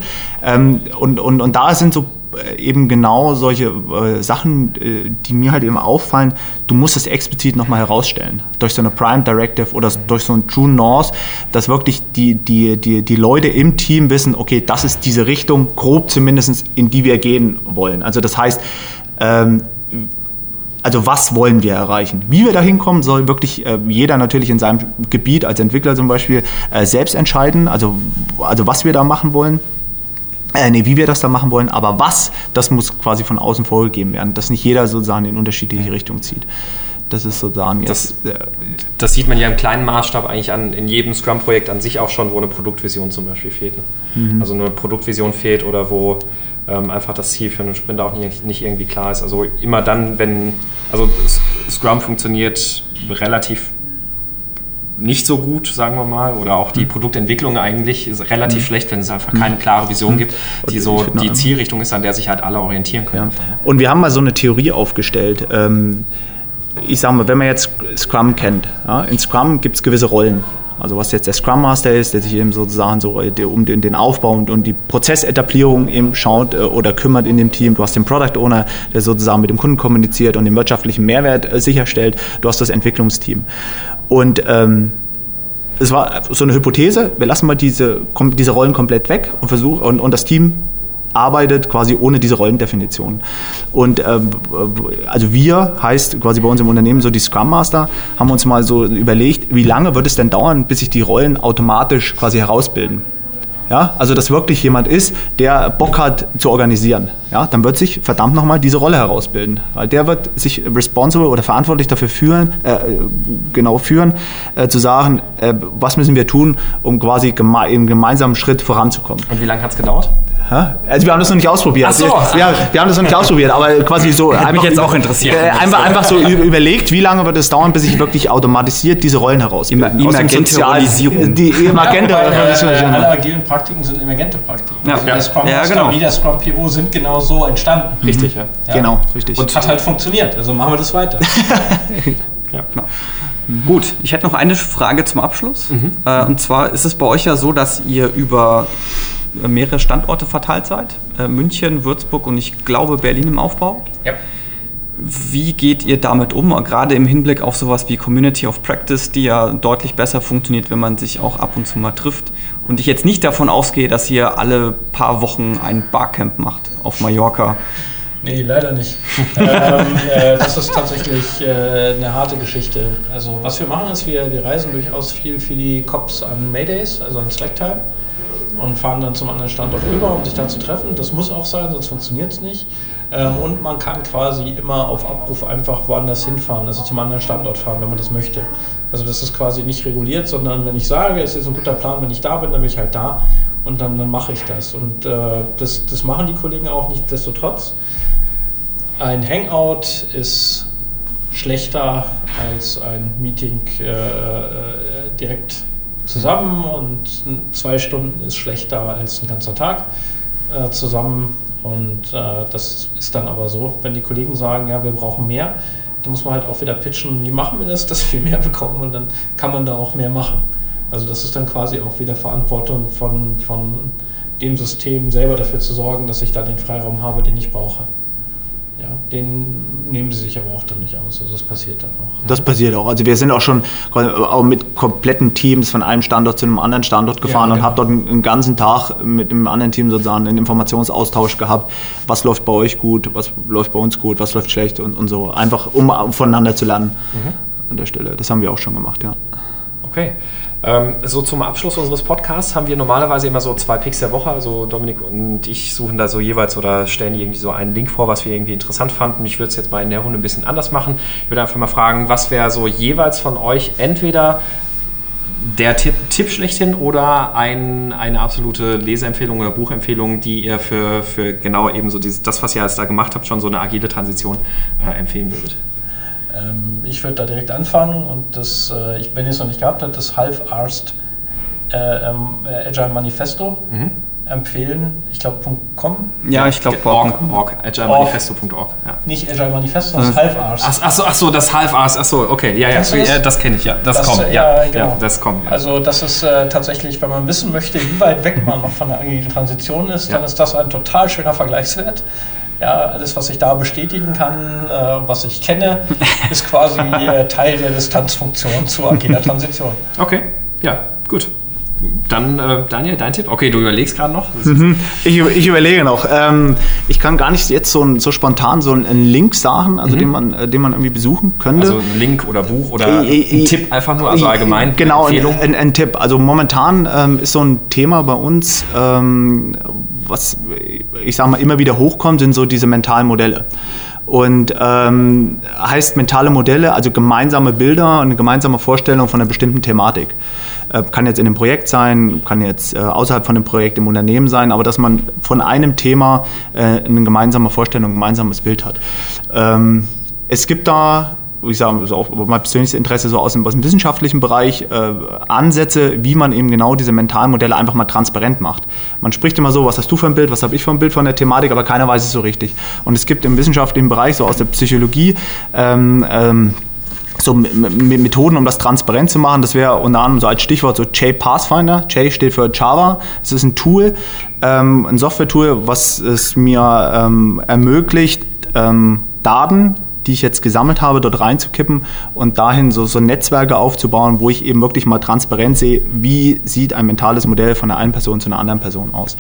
Ähm, und, und, und da sind so äh, eben genau solche äh, Sachen, äh, die mir halt eben auffallen, du musst es explizit nochmal herausstellen. Durch so eine Prime Directive oder durch so ein True North, dass wirklich die, die, die, die Leute im Team wissen, okay, das ist diese Richtung, grob zumindest, in die wir gehen wollen. Also das heißt, ähm, also was wollen wir erreichen? Wie wir da hinkommen, soll wirklich äh, jeder natürlich in seinem Gebiet als Entwickler zum Beispiel äh, selbst entscheiden, also, also was wir da machen wollen äh, nee, wie wir das da machen wollen, aber was, das muss quasi von außen vorgegeben werden, dass nicht jeder sozusagen in unterschiedliche Richtungen zieht. Das ist sozusagen jetzt. Das, äh, das, sieht man ja im kleinen Maßstab eigentlich an, in jedem Scrum-Projekt an sich auch schon, wo eine Produktvision zum Beispiel fehlt. Ne? Mhm. Also eine Produktvision fehlt oder wo ähm, einfach das Ziel für einen Sprint auch nicht, nicht irgendwie klar ist. Also immer dann, wenn, also Scrum funktioniert relativ nicht so gut, sagen wir mal, oder auch die hm. Produktentwicklung eigentlich ist relativ mhm. schlecht, wenn es einfach keine hm. klare Vision mhm. gibt, die so die Zielrichtung ist, an der sich halt alle orientieren können. Ja. Und wir haben mal so eine Theorie aufgestellt. Ähm, ich sage mal, wenn man jetzt Scrum kennt, ja, in Scrum gibt es gewisse Rollen. Also was jetzt der Scrum Master ist, der sich eben sozusagen so äh, um den, Aufbau und, und die Prozessetablierung eben schaut äh, oder kümmert in dem Team. Du hast den Product Owner, der sozusagen mit dem Kunden kommuniziert und den wirtschaftlichen Mehrwert äh, sicherstellt. Du hast das Entwicklungsteam. Und ähm, es war so eine Hypothese, wir lassen mal diese, diese Rollen komplett weg und versuchen und, und das Team arbeitet quasi ohne diese Rollendefinition. Und ähm, also wir heißt quasi bei uns im Unternehmen so die Scrum Master, haben uns mal so überlegt, wie lange wird es denn dauern, bis sich die Rollen automatisch quasi herausbilden. Ja, also dass wirklich jemand ist, der Bock hat zu organisieren. Ja, dann wird sich verdammt nochmal diese Rolle herausbilden. Weil der wird sich responsible oder verantwortlich dafür führen, äh, genau führen, äh, zu sagen, äh, was müssen wir tun, um quasi geme im gemeinsamen Schritt voranzukommen. Und wie lange hat es gedauert? Also wir haben das noch nicht ausprobiert. Ach so. wir, wir, haben das noch nicht ausprobiert, aber quasi so Hätte einfach mich jetzt auch interessiert. Äh, einfach, einfach so überlegt, wie lange wird es dauern, bis ich wirklich automatisiert diese Rollen herausbilden. Emergente Rollisierung. Die emergente ja, Alle agilen Praktiken sind emergente Praktiken. Ja, also ja. der Scrum ja, genau. wie der Scrum PO sind genau so entstanden. Richtig, ja. ja. Genau, richtig. Und hat halt funktioniert, also machen wir das weiter. (laughs) ja. Genau. Gut, ich hätte noch eine Frage zum Abschluss. Mhm. Äh, und zwar ist es bei euch ja so, dass ihr über mehrere Standorte verteilt seid. Äh, München, Würzburg und ich glaube Berlin im Aufbau. Ja. Wie geht ihr damit um, gerade im Hinblick auf sowas wie Community of Practice, die ja deutlich besser funktioniert, wenn man sich auch ab und zu mal trifft? Und ich jetzt nicht davon ausgehe, dass ihr alle paar Wochen ein Barcamp macht auf Mallorca. Nee, leider nicht. (laughs) ähm, äh, das ist tatsächlich äh, eine harte Geschichte. Also was wir machen ist, wir, wir reisen durchaus viel für die Cops an Maydays, also an Slacktime und fahren dann zum anderen Standort rüber, um sich dann zu treffen. Das muss auch sein, sonst funktioniert es nicht. Ähm, und man kann quasi immer auf Abruf einfach woanders hinfahren, also zum anderen Standort fahren, wenn man das möchte. Also das ist quasi nicht reguliert, sondern wenn ich sage, es ist ein guter Plan, wenn ich da bin, dann bin ich halt da und dann, dann mache ich das. Und äh, das, das machen die Kollegen auch nicht desto trotz. Ein Hangout ist schlechter als ein Meeting äh, äh direkt zusammen und zwei Stunden ist schlechter als ein ganzer Tag äh, zusammen. Und äh, das ist dann aber so, wenn die Kollegen sagen, ja, wir brauchen mehr, dann muss man halt auch wieder pitchen, wie machen wir das, dass wir mehr bekommen und dann kann man da auch mehr machen. Also das ist dann quasi auch wieder Verantwortung von, von dem System selber dafür zu sorgen, dass ich da den Freiraum habe, den ich brauche. Ja, den nehmen sie sich aber auch dann nicht aus. Also das passiert dann auch. Das passiert auch. Also wir sind auch schon auch mit kompletten Teams von einem Standort zu einem anderen Standort gefahren ja, genau. und habe dort einen, ganzen Tag mit einem anderen Team sozusagen einen Informationsaustausch gehabt. Was läuft bei euch gut, was läuft bei uns gut, was läuft schlecht und, und so. Einfach um voneinander zu lernen mhm. an der Stelle. Das haben wir auch schon gemacht, ja. Okay. Ähm, so zum Abschluss unseres Podcasts haben wir normalerweise immer so zwei Picks der Woche. Also Dominik und ich suchen da so jeweils oder stellen irgendwie so einen Link vor, was wir irgendwie interessant fanden. Ich würde es jetzt mal in der Runde ein bisschen anders machen. Ich würde einfach mal fragen, was wäre so jeweils von euch entweder der Tipp, Tipp schlechthin oder ein, eine absolute Leseempfehlung oder Buchempfehlung, die ihr für, für genau eben so dieses, das, was ihr jetzt da gemacht habt, schon so eine agile Transition äh, empfehlen würdet? Ähm, ich würde da direkt anfangen und das, äh, ich, wenn ihr es noch nicht gehabt habt, das Half-Arsed äh, ähm, äh, Agile Manifesto mhm. empfehlen. Ich glaube .com. Ja, ich glaube org, org, agilemanifesto.org. Ja. Nicht Agile Manifesto, das Half-Arsed. Ach, ach, so, ach so, das Half-Arsed, ach so, okay, ja, ja, das, das kenne ich, ja, das, das kommt, ja, ja, genau. ja, das kommt. Ja. Also das ist äh, tatsächlich, wenn man wissen möchte, wie weit weg man noch von der agilen Transition ist, dann ist das ein total schöner Vergleichswert. Ja, alles, was ich da bestätigen kann, äh, was ich kenne, (laughs) ist quasi äh, Teil der Distanzfunktion zur agiler (laughs) Transition. Okay, ja, gut. Dann, äh, Daniel, dein Tipp? Okay, du überlegst gerade noch. Mhm. Ich, ich, überlege noch. Ähm, ich kann gar nicht jetzt so, so spontan so einen Link sagen, also mhm. den, man, äh, den man irgendwie besuchen könnte. Also ein Link oder Buch oder äh, ein Tipp einfach nur, also allgemein. Genau, ein, ein, ein, Tipp. Also momentan ähm, ist so ein Thema bei uns, ähm, was ich sage mal immer wieder hochkommt, sind so diese mentalen Modelle. Und ähm, heißt mentale Modelle, also gemeinsame Bilder und eine gemeinsame Vorstellung von einer bestimmten Thematik. Äh, kann jetzt in einem Projekt sein, kann jetzt äh, außerhalb von dem Projekt im Unternehmen sein, aber dass man von einem Thema äh, eine gemeinsame Vorstellung, ein gemeinsames Bild hat. Ähm, es gibt da ich sage also auch mein persönliches Interesse so aus dem, aus dem wissenschaftlichen Bereich, äh, Ansätze, wie man eben genau diese Mentalmodelle einfach mal transparent macht. Man spricht immer so, was hast du für ein Bild, was habe ich für ein Bild von der Thematik, aber keiner weiß es so richtig. Und es gibt im wissenschaftlichen Bereich, so aus der Psychologie, ähm, ähm, so Methoden, um das transparent zu machen. Das wäre unter anderem so als Stichwort so J-Pathfinder. J steht für Java. Es ist ein Tool, ähm, ein Software-Tool, was es mir ähm, ermöglicht, ähm, Daten die ich jetzt gesammelt habe, dort reinzukippen und dahin so, so Netzwerke aufzubauen, wo ich eben wirklich mal transparent sehe, wie sieht ein mentales Modell von der einen Person zu einer anderen Person aus.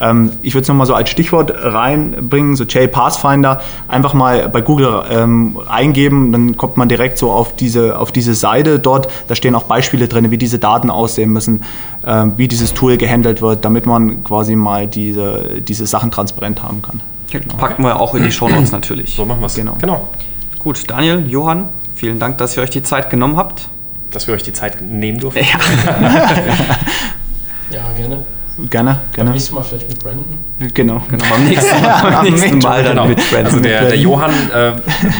Ähm, ich würde es nochmal so als Stichwort reinbringen, so J-Pathfinder, einfach mal bei Google ähm, eingeben, dann kommt man direkt so auf diese, auf diese Seite dort. Da stehen auch Beispiele drin, wie diese Daten aussehen müssen, äh, wie dieses Tool gehandelt wird, damit man quasi mal diese, diese Sachen transparent haben kann. Genau. Packen wir auch in die Show Notes natürlich. So machen wir es. Genau. genau. Gut, Daniel, Johann, vielen Dank, dass ihr euch die Zeit genommen habt. Dass wir euch die Zeit nehmen durften. Ja, (laughs) (laughs) ja gerne. Gerne, gerne. Beim nächsten Mal vielleicht mit Brandon. Genau, genau. Beim nächsten Mal, beim nächsten Mal dann genau. mit Brandon. Also der, der Johann äh,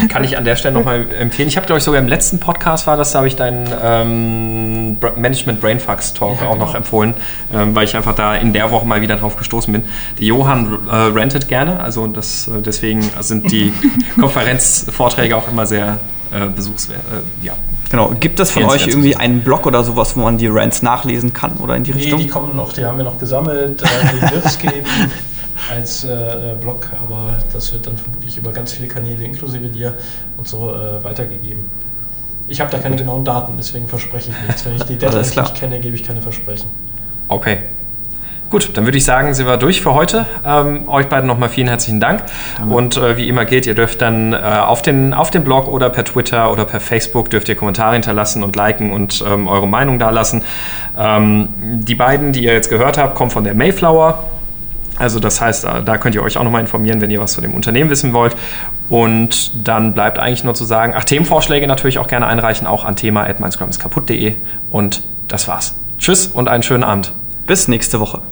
kann ich an der Stelle nochmal empfehlen. Ich habe, glaube ich, sogar im letzten Podcast war das, da habe ich deinen ähm, Management Brainfucks Talk ja, auch genau. noch empfohlen, ähm, weil ich einfach da in der Woche mal wieder drauf gestoßen bin. Der Johann äh, rentet gerne, also das, äh, deswegen sind die (laughs) Konferenzvorträge auch immer sehr äh, besuchswert. Äh, ja, Genau. Gibt es von euch irgendwie einen Blog oder sowas, wo man die Rants nachlesen kann oder in die nee, Richtung? die kommen noch, die haben wir noch gesammelt. Äh, die wird es geben als äh, Blog, aber das wird dann vermutlich über ganz viele Kanäle inklusive dir und so äh, weitergegeben. Ich habe da keine genauen Daten, deswegen verspreche ich nichts. Wenn ich die (laughs) Deadlines nicht kenne, gebe ich keine Versprechen. Okay, Gut, dann würde ich sagen, sind wir durch für heute. Ähm, euch beiden nochmal vielen herzlichen Dank. Danke. Und äh, wie immer gilt, ihr dürft dann äh, auf, den, auf dem Blog oder per Twitter oder per Facebook dürft ihr Kommentare hinterlassen und liken und ähm, eure Meinung dalassen. Ähm, die beiden, die ihr jetzt gehört habt, kommen von der Mayflower. Also das heißt, äh, da könnt ihr euch auch nochmal informieren, wenn ihr was zu dem Unternehmen wissen wollt. Und dann bleibt eigentlich nur zu sagen, ach, Themenvorschläge natürlich auch gerne einreichen, auch an thema.meinscrum Und das war's. Tschüss und einen schönen Abend. Bis nächste Woche.